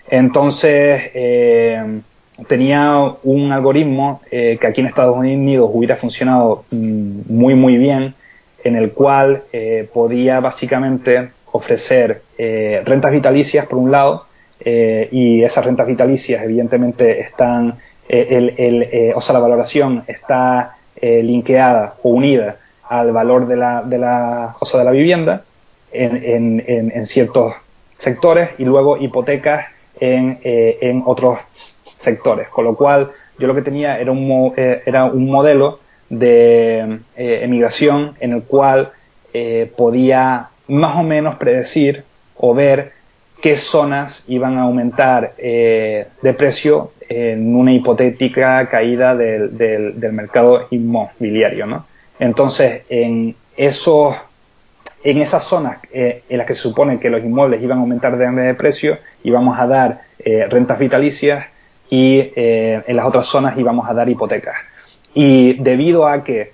Entonces, eh, tenía un algoritmo eh, que aquí en Estados Unidos hubiera funcionado mm, muy, muy bien, en el cual eh, podía básicamente ofrecer rentas vitalicias por un lado, y esas rentas vitalicias evidentemente están, o sea, la valoración está linkeada o unida al valor de la, de la, o de la vivienda en, en, en ciertos sectores y luego hipotecas en, eh, en otros sectores. Con lo cual, yo lo que tenía era un, eh, era un modelo de eh, emigración en el cual podía más o menos predecir o ver qué zonas iban a aumentar de precio en una hipotética caída del, del, mercado inmobiliario. ¿no? Entonces, en esos en esas zonas eh, en las que se supone que los inmuebles iban a aumentar de, precio, íbamos a dar eh, rentas vitalicias y eh, en las otras zonas íbamos a dar hipotecas. Y debido a que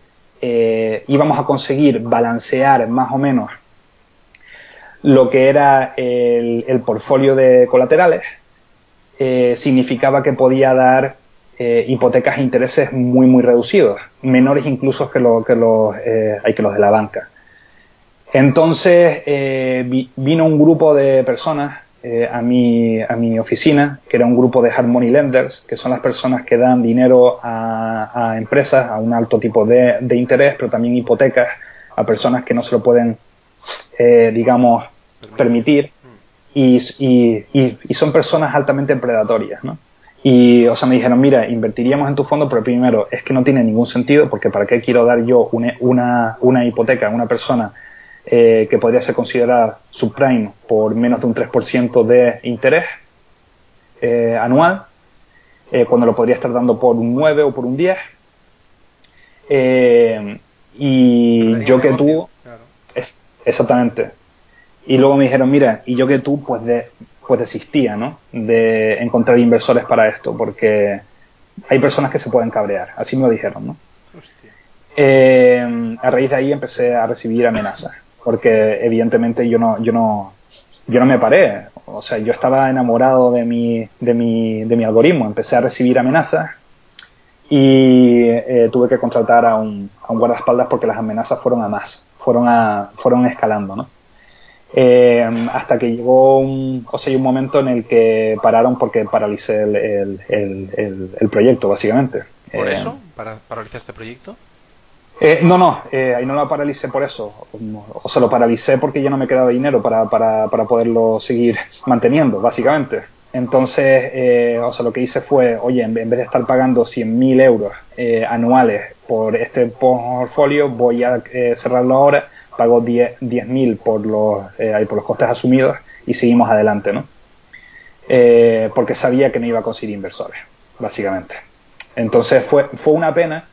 íbamos a conseguir balancear más o menos lo que era el, el portfolio de colaterales, significaba que podía dar hipotecas a intereses muy muy reducidos, menores incluso que, lo, que, los, hay que los de la banca. Entonces eh, vino un grupo de personas eh, a, mi, a mi oficina, que era un grupo de hard money lenders, que son las personas que dan dinero a, empresas a un alto tipo de, interés, pero también hipotecas a personas que no se lo pueden, eh, digamos, permitir, mm. y, y, son personas altamente predatorias, ¿no? Y, o sea, me dijeron, mira, invertiríamos en tu fondo, pero primero, es que no tiene ningún sentido, porque ¿para qué quiero dar yo una, una, una hipoteca a una persona eh, que podría ser considerada subprime por menos de un 3% de interés eh, anual, eh, cuando lo podría estar dando por un 9 o por un 10? y yo que tú, exactamente. Y luego me dijeron, mira, y yo que tú, pues de, pues desistía, ¿no? De encontrar inversores para esto, porque hay personas que se pueden cabrear, así me lo dijeron, ¿no? Eh, a raíz de ahí empecé a recibir amenazas, porque evidentemente yo no, yo no, yo no me paré, o sea, yo estaba enamorado de mi, de mi, de mi algoritmo, empecé a recibir amenazas y eh, tuve que contratar a un, a un guardaespaldas porque las amenazas fueron a más, fueron a, fueron escalando, ¿no? Eh, hasta que llegó un, o sea, un momento en el que pararon porque paralicé el, el, el, proyecto, básicamente. ¿Por eh, eso? ¿Para, ¿Paralizar este proyecto? Eh, no, no, ahí no lo paralicé por eso. O sea, lo paralicé porque ya no me quedaba dinero para, para, para poderlo seguir manteniendo, básicamente. Entonces, o sea, lo que hice fue, oye, en vez de estar pagando 100.000 euros anuales por este portfolio, voy a cerrarlo ahora pagó 10.000 por, los, eh, por los costes asumidos y seguimos adelante, ¿no? Eh, porque sabía que no iba a conseguir inversores, básicamente. Entonces fue, fue una pena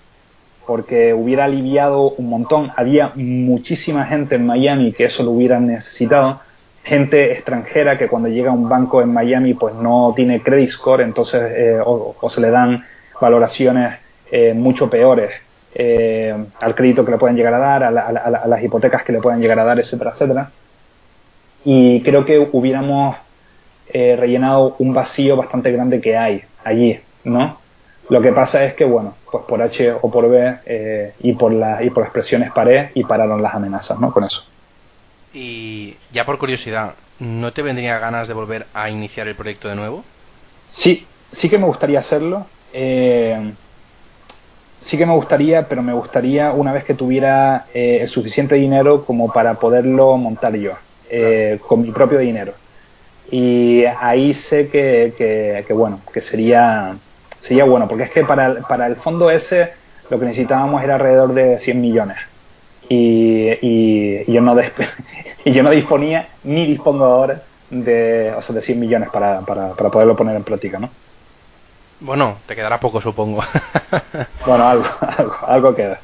porque hubiera aliviado un montón. Había muchísima gente en Miami que eso lo hubiera necesitado. Gente extranjera que cuando llega a un banco en Miami pues no tiene credit score, entonces eh, o, se le dan valoraciones mucho peores eh, al crédito que le pueden llegar a dar, a, las hipotecas que le pueden llegar a dar, etcétera, etcétera. Y creo que hubiéramos eh, rellenado un vacío bastante grande que hay allí, ¿no? Lo que pasa es que, bueno, pues por H o por B eh, y, por la, y por expresiones paré y pararon las amenazas, ¿no? Con eso. Y ya por curiosidad, ¿no te vendría ganas de volver a iniciar el proyecto de nuevo? Sí, sí que me gustaría hacerlo. Eh, sí que me gustaría, pero me gustaría una vez que tuviera eh, el suficiente dinero como para poderlo montar yo, eh, con mi propio dinero. Y ahí sé que, que, bueno, que sería, sería bueno, porque es que para, para el fondo ese lo que necesitábamos era alrededor de 100 millones. Y, y, yo, no (laughs) y yo no disponía ni dispongo ahora de, o sea, de 100 millones para, para, para poderlo poner en práctica, ¿no? Bueno, te quedará poco, supongo. (laughs) bueno, algo, algo, queda.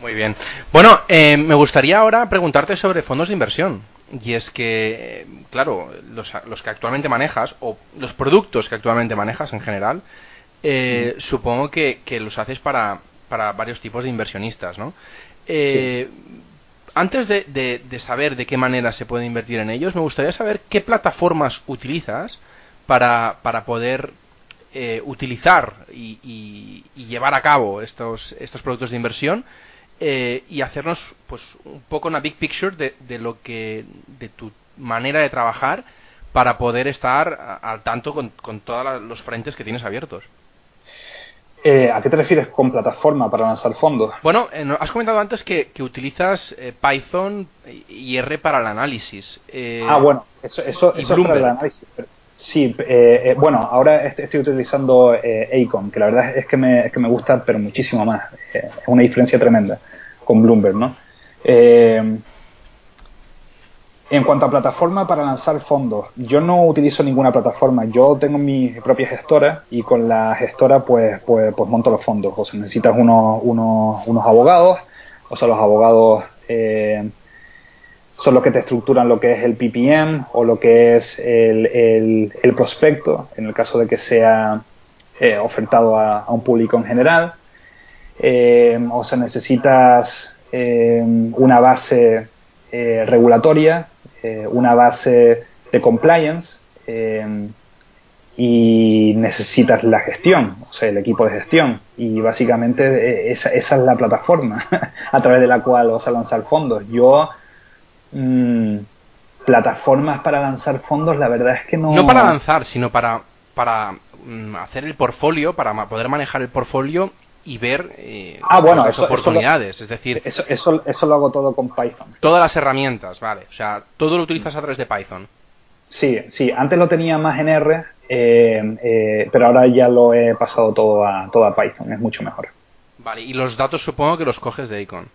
Muy bien. Bueno, eh, me gustaría ahora preguntarte sobre fondos de inversión. Y es que, claro, los, los, que actualmente manejas, o los productos que actualmente manejas en general, eh, supongo que, que, los haces para, para varios tipos de inversionistas, ¿no? Eh, antes de, de, de, saber de qué manera se puede invertir en ellos, me gustaría saber qué plataformas utilizas para, para poder eh, utilizar y, llevar a cabo estos, estos productos de inversión eh, y hacernos pues un poco una big picture de, lo que de tu manera de trabajar para poder estar al tanto con, todos los frentes que tienes abiertos. Eh, ¿A qué te refieres con plataforma para lanzar fondos? Bueno, has comentado antes que, utilizas Python y R para el análisis. ah, bueno, eso, eso, eso es para el análisis. Sí, eh, eh, bueno, ahora estoy utilizando eh, Acom, que la verdad es que me, es que me gusta, pero muchísimo más. es una diferencia tremenda con Bloomberg, ¿no? En cuanto a plataforma para lanzar fondos, yo no utilizo ninguna plataforma. Yo tengo mi propia gestora y con la gestora pues, pues, pues monto los fondos. O sea, necesitas unos, unos, unos abogados, o sea, los abogados son los que te estructuran lo que es el PPM o lo que es el, el, prospecto, en el caso de que sea eh, ofertado a, un público en general. Eh, o sea, necesitas eh, una base regulatoria, una base de compliance y necesitas la gestión, o sea, el equipo de gestión. Y básicamente esa, esa es la plataforma (laughs) a través de la cual vas a lanzar fondos. Yo Mm, plataformas para lanzar fondos, la verdad es que no. No para lanzar, sino para, para mm, hacer el portfolio, para poder manejar el portfolio y ver eh, ah, bueno, las oportunidades. es decir, eso, eso, eso lo hago todo con Python. Todas las herramientas, vale. O sea, todo lo utilizas a través de Python. Sí, sí. Antes lo tenía más en R, eh, eh, pero ahora ya lo he pasado todo a, todo a Python. Es mucho mejor. Vale, y los datos supongo que los coges de Icon.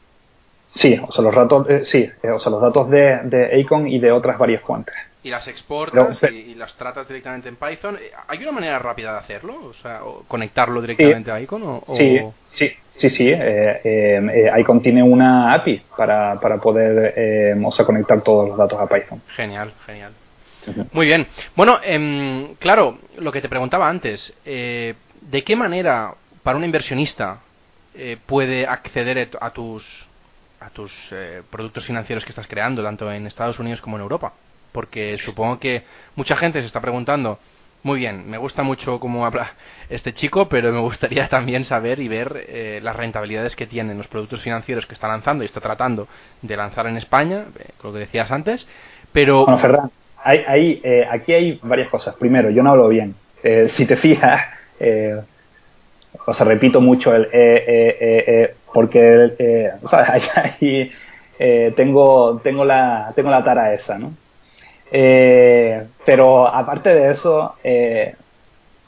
Sí, o sea, los datos, sí, o sea, los datos de, de Icon y de otras varias fuentes y las exportas y, las tratas directamente en Python. Eh, ¿Hay una manera rápida de hacerlo? O sea, conectarlo directamente a Icon? O, Sí, sí, sí, sí. Eh, eh, Icon tiene una API para, para poder o sea, conectar todos los datos a Python. Genial, genial. Muy bien. Bueno, em, claro, lo que te preguntaba antes, ¿de qué manera para un inversionista puede acceder a tus a tus productos financieros que estás creando, tanto en Estados Unidos como en Europa? Porque supongo que mucha gente se está preguntando, muy bien, me gusta mucho cómo habla este chico, pero me gustaría (laughs) también saber y ver eh, las rentabilidades que tienen los productos financieros que está lanzando y está tratando de lanzar en España, eh, lo que decías antes, pero... Bueno, Ferran, hay, eh, aquí hay varias cosas. Primero, yo no hablo bien. si te (laughs) fijas, o sea, repito mucho el porque (laughs) o sea, ahí, tengo, tengo, la, tengo la tara esa, ¿no? Eh, pero aparte de eso, eh,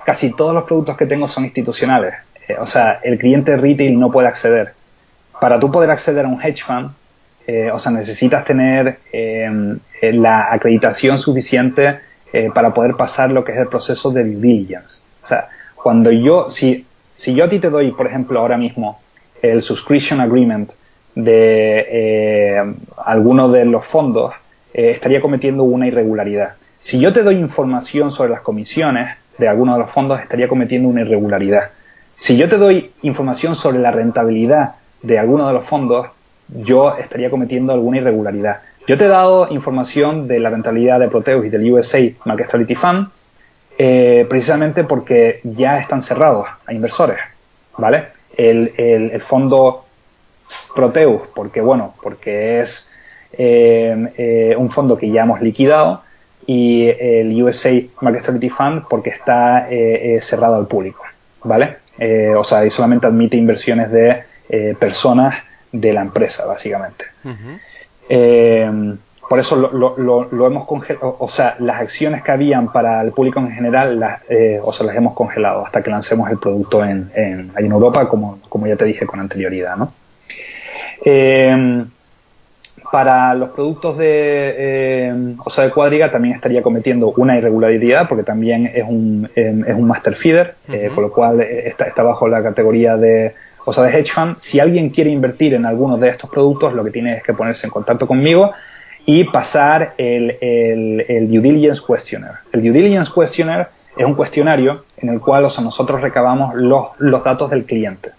casi todos los productos que tengo son institucionales. Eh, o sea, el cliente retail no puede acceder. Para tú poder acceder a un hedge fund, o sea, necesitas tener la acreditación suficiente para poder pasar lo que es el proceso de diligence. O sea, cuando yo, si, si yo a ti te doy, por ejemplo, ahora mismo el subscription agreement de alguno de los fondos, eh, estaría cometiendo una irregularidad. Si yo te doy información sobre las comisiones de alguno de los fondos, estaría cometiendo una irregularidad. Si yo te doy información sobre la rentabilidad de alguno de los fondos, yo estaría cometiendo alguna irregularidad. Yo te he dado información de la rentabilidad de Proteus y del USA Market Stability Fund eh, precisamente porque ya están cerrados a inversores, ¿vale? El, el fondo Proteus, porque bueno, porque es un fondo que ya hemos liquidado y el USA Market Stability Fund porque está eh, cerrado al público, ¿vale? o sea, y solamente admite inversiones de personas de la empresa, básicamente. por eso lo, hemos congelado, o sea, las acciones que habían para el público en general, las, o sea, las hemos congelado hasta que lancemos el producto en, en, en Europa, como, como ya te dije con anterioridad, ¿no? Para los productos de, eh, o sea, de cuadriga también estaría cometiendo una irregularidad porque también es un, em, es un master feeder, eh, con lo cual está, está bajo la categoría de, o sea, de hedge fund. Si alguien quiere invertir en alguno de estos productos, lo que tiene es que ponerse en contacto conmigo y pasar el, el, el due diligence questionnaire. El due diligence questionnaire es un cuestionario en el cual o sea, nosotros recabamos los, los datos del cliente.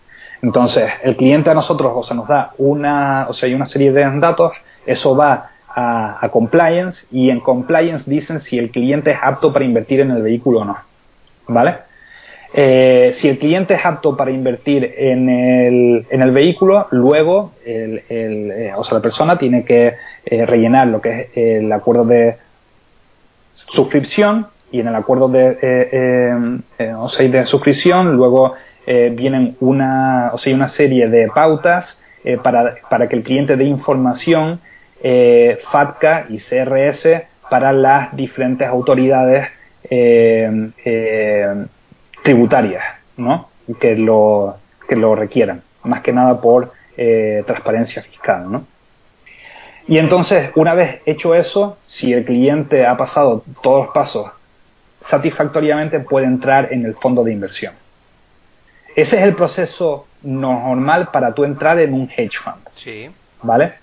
Entonces, el cliente a nosotros o sea, nos da una, o sea, hay una serie de datos, eso va a, compliance y en compliance dicen si el cliente es apto para invertir en el vehículo o no. ¿Vale? Eh, si el cliente es apto para invertir en el, en el vehículo, luego eh, o sea, la persona tiene que eh, rellenar lo que es el acuerdo de suscripción y en el acuerdo de, o sea, de suscripción luego eh, vienen una, o sea, una serie de pautas eh, para, para, que el cliente dé información eh, FATCA y CRS para las diferentes autoridades tributarias ¿no? que, lo, que lo requieran, más que nada por transparencia fiscal. ¿no? Y entonces, una vez hecho eso, si el cliente ha pasado todos los pasos satisfactoriamente, puede entrar en el fondo de inversión. Ese es el proceso normal para tú entrar en un hedge fund. Sí. ¿Vale?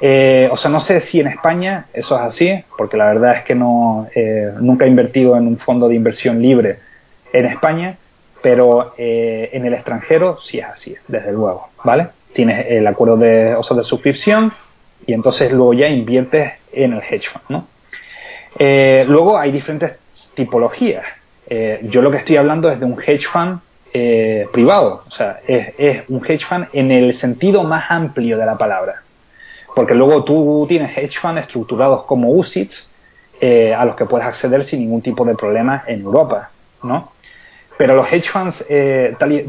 Eh, o sea, no sé si en España eso es así, porque la verdad es que no eh, nunca he invertido en un fondo de inversión libre en España, pero eh, en el extranjero sí es así, desde luego, ¿vale? Tienes el acuerdo de, o sea, de suscripción y entonces luego ya inviertes en el hedge fund, ¿no? luego hay diferentes tipologías. yo lo que estoy hablando es de un hedge fund eh, privado. O sea, es, un hedge fund en el sentido más amplio de la palabra. Porque luego tú tienes hedge funds estructurados como USITs eh, a los que puedes acceder sin ningún tipo de problema en Europa, ¿no? Pero los hedge funds, eh, tales,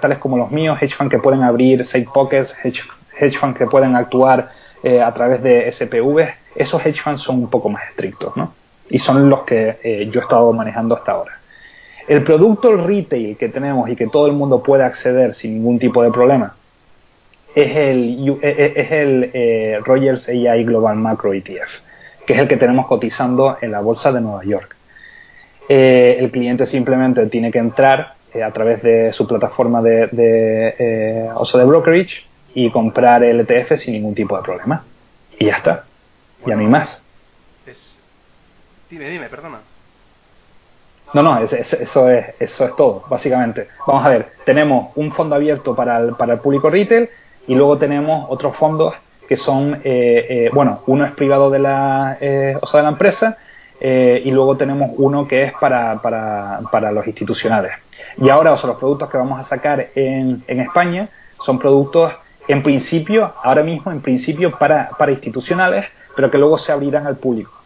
tales, como los míos, hedge funds que pueden abrir safe pockets, hedge, hedge funds que pueden actuar eh, a través de SPV, esos hedge funds son un poco más estrictos, ¿no? Y son los que yo he estado manejando hasta ahora. El producto retail que tenemos y que todo el mundo puede acceder sin ningún tipo de problema es el, e, e, es el eh, Rogers AI Global Macro ETF, que es el que tenemos cotizando en la bolsa de Nueva York. Eh, el cliente simplemente tiene que entrar eh, a través de su plataforma de, de oso de brokerage y comprar el ETF sin ningún tipo de problema. Y ya está. y a mí más. Dime, dime, perdona. No, no, eso, es, eso es todo, básicamente. Vamos a ver, tenemos un fondo abierto para el, para el público retail y luego tenemos otros fondos que son, eh, eh, bueno, uno es privado de la, eh, o sea, de la empresa y luego tenemos uno que es para, para, para los institucionales. Y ahora, o sea, los productos que vamos a sacar en, en España son productos, en principio, ahora mismo, en principio, para, para institucionales, pero que luego se abrirán al público.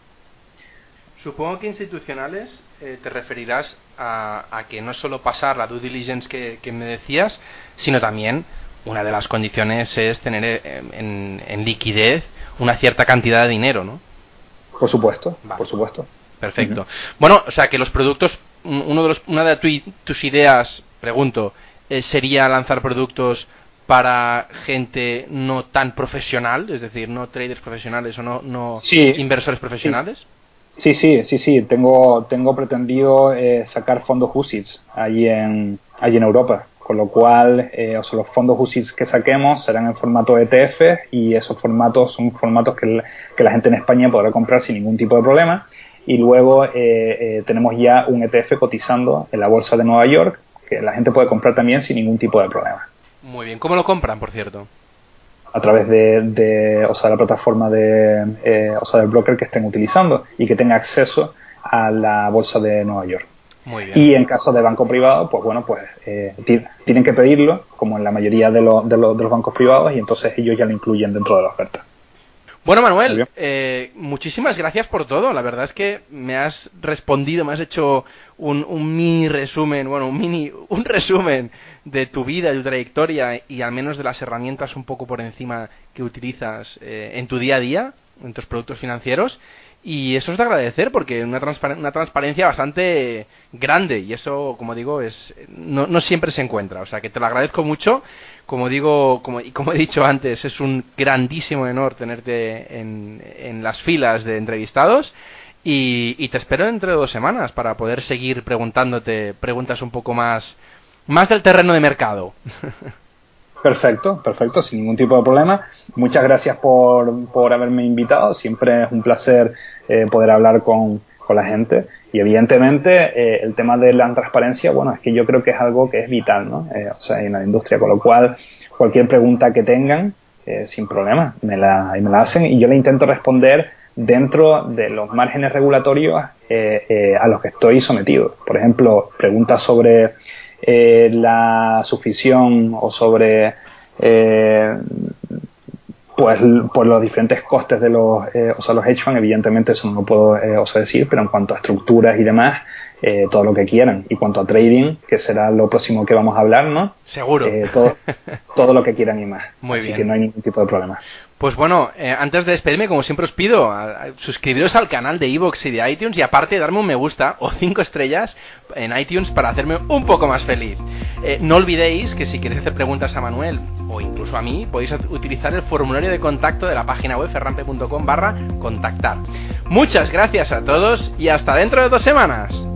Supongo que institucionales te referirás a, a, que no es solo pasar la due diligence que, que me decías, sino también una de las condiciones es tener eh, en, liquidez una cierta cantidad de dinero, ¿no? Por supuesto, por supuesto. Perfecto. Bueno, o sea que los productos, uno de los, una de tus ideas, pregunto, eh, sería lanzar productos para gente no tan profesional, es decir, no traders profesionales o no, no inversores profesionales. Sí. Sí. sí, sí, Tengo, tengo pretendido eh, sacar fondos UCITS allí en, allí en Europa con lo cual eh, los fondos UCITS que saquemos serán en formato ETF y esos formatos son formatos que, la gente en España podrá comprar sin ningún tipo de problema y luego eh, eh, tenemos ya un ETF cotizando en la bolsa de Nueva York que la gente puede comprar también sin ningún tipo de problema. Muy bien, ¿cómo lo compran, por cierto? A través de, o sea, la plataforma de, o sea, del broker que estén utilizando y que tenga acceso a la bolsa de Nueva York. Y en caso de banco privado, pues bueno, pues eh, tienen que pedirlo, como en la mayoría de, los bancos privados, y entonces ellos ya lo incluyen dentro de la oferta. Bueno, Manuel, eh, muchísimas gracias por todo. La verdad es que me has respondido, me has hecho un, mini resumen, bueno, un mini, (laughs) un resumen de tu vida, de tu trayectoria y al menos de las herramientas un poco por encima que utilizas eh, en tu día a día, en tus productos financieros. Y eso es de agradecer porque una, una transparencia bastante grande y eso, como digo, es no, no, siempre se encuentra. O sea que te lo agradezco mucho. Como digo, como, y como he dicho antes, es un grandísimo honor tenerte en, en las filas de entrevistados. Y, y, te espero dentro de dos semanas para poder seguir preguntándote preguntas un poco más, más del terreno de mercado. (laughs) Perfecto, perfecto, sin ningún tipo de problema. Muchas gracias por, por haberme invitado. Siempre es un placer eh, poder hablar con, con, la gente. Y evidentemente eh, el tema de la transparencia, bueno, es que yo creo que es algo que es vital, ¿no? Eh, o sea, en la industria, con lo cual cualquier pregunta que tengan, sin problema, me la, me la hacen y yo le intento responder dentro de los márgenes regulatorios a los que estoy sometido. Por ejemplo, preguntas sobre eh, la suscripción o sobre eh, pues, pues los diferentes costes de los, eh, o sea, los hedge funds, evidentemente eso no lo puedo eh, decir, pero en cuanto a estructuras y demás, eh, todo lo que quieran. Y cuanto a trading, que será lo próximo que vamos a hablar, ¿no? Seguro. todo, (laughs) todo lo que quieran y más. Muy Así que no hay ningún tipo de problema. Pues bueno, eh, antes de despedirme, como siempre os pido, suscribiros al canal de Evox y de iTunes y aparte darme un me gusta o cinco estrellas en iTunes para hacerme un poco más feliz. Eh, no olvidéis que si queréis hacer preguntas a Manuel o incluso a mí, podéis utilizar el formulario de contacto de la página web ferrampe.com barra contactar. Muchas gracias a todos y hasta dentro de dos semanas.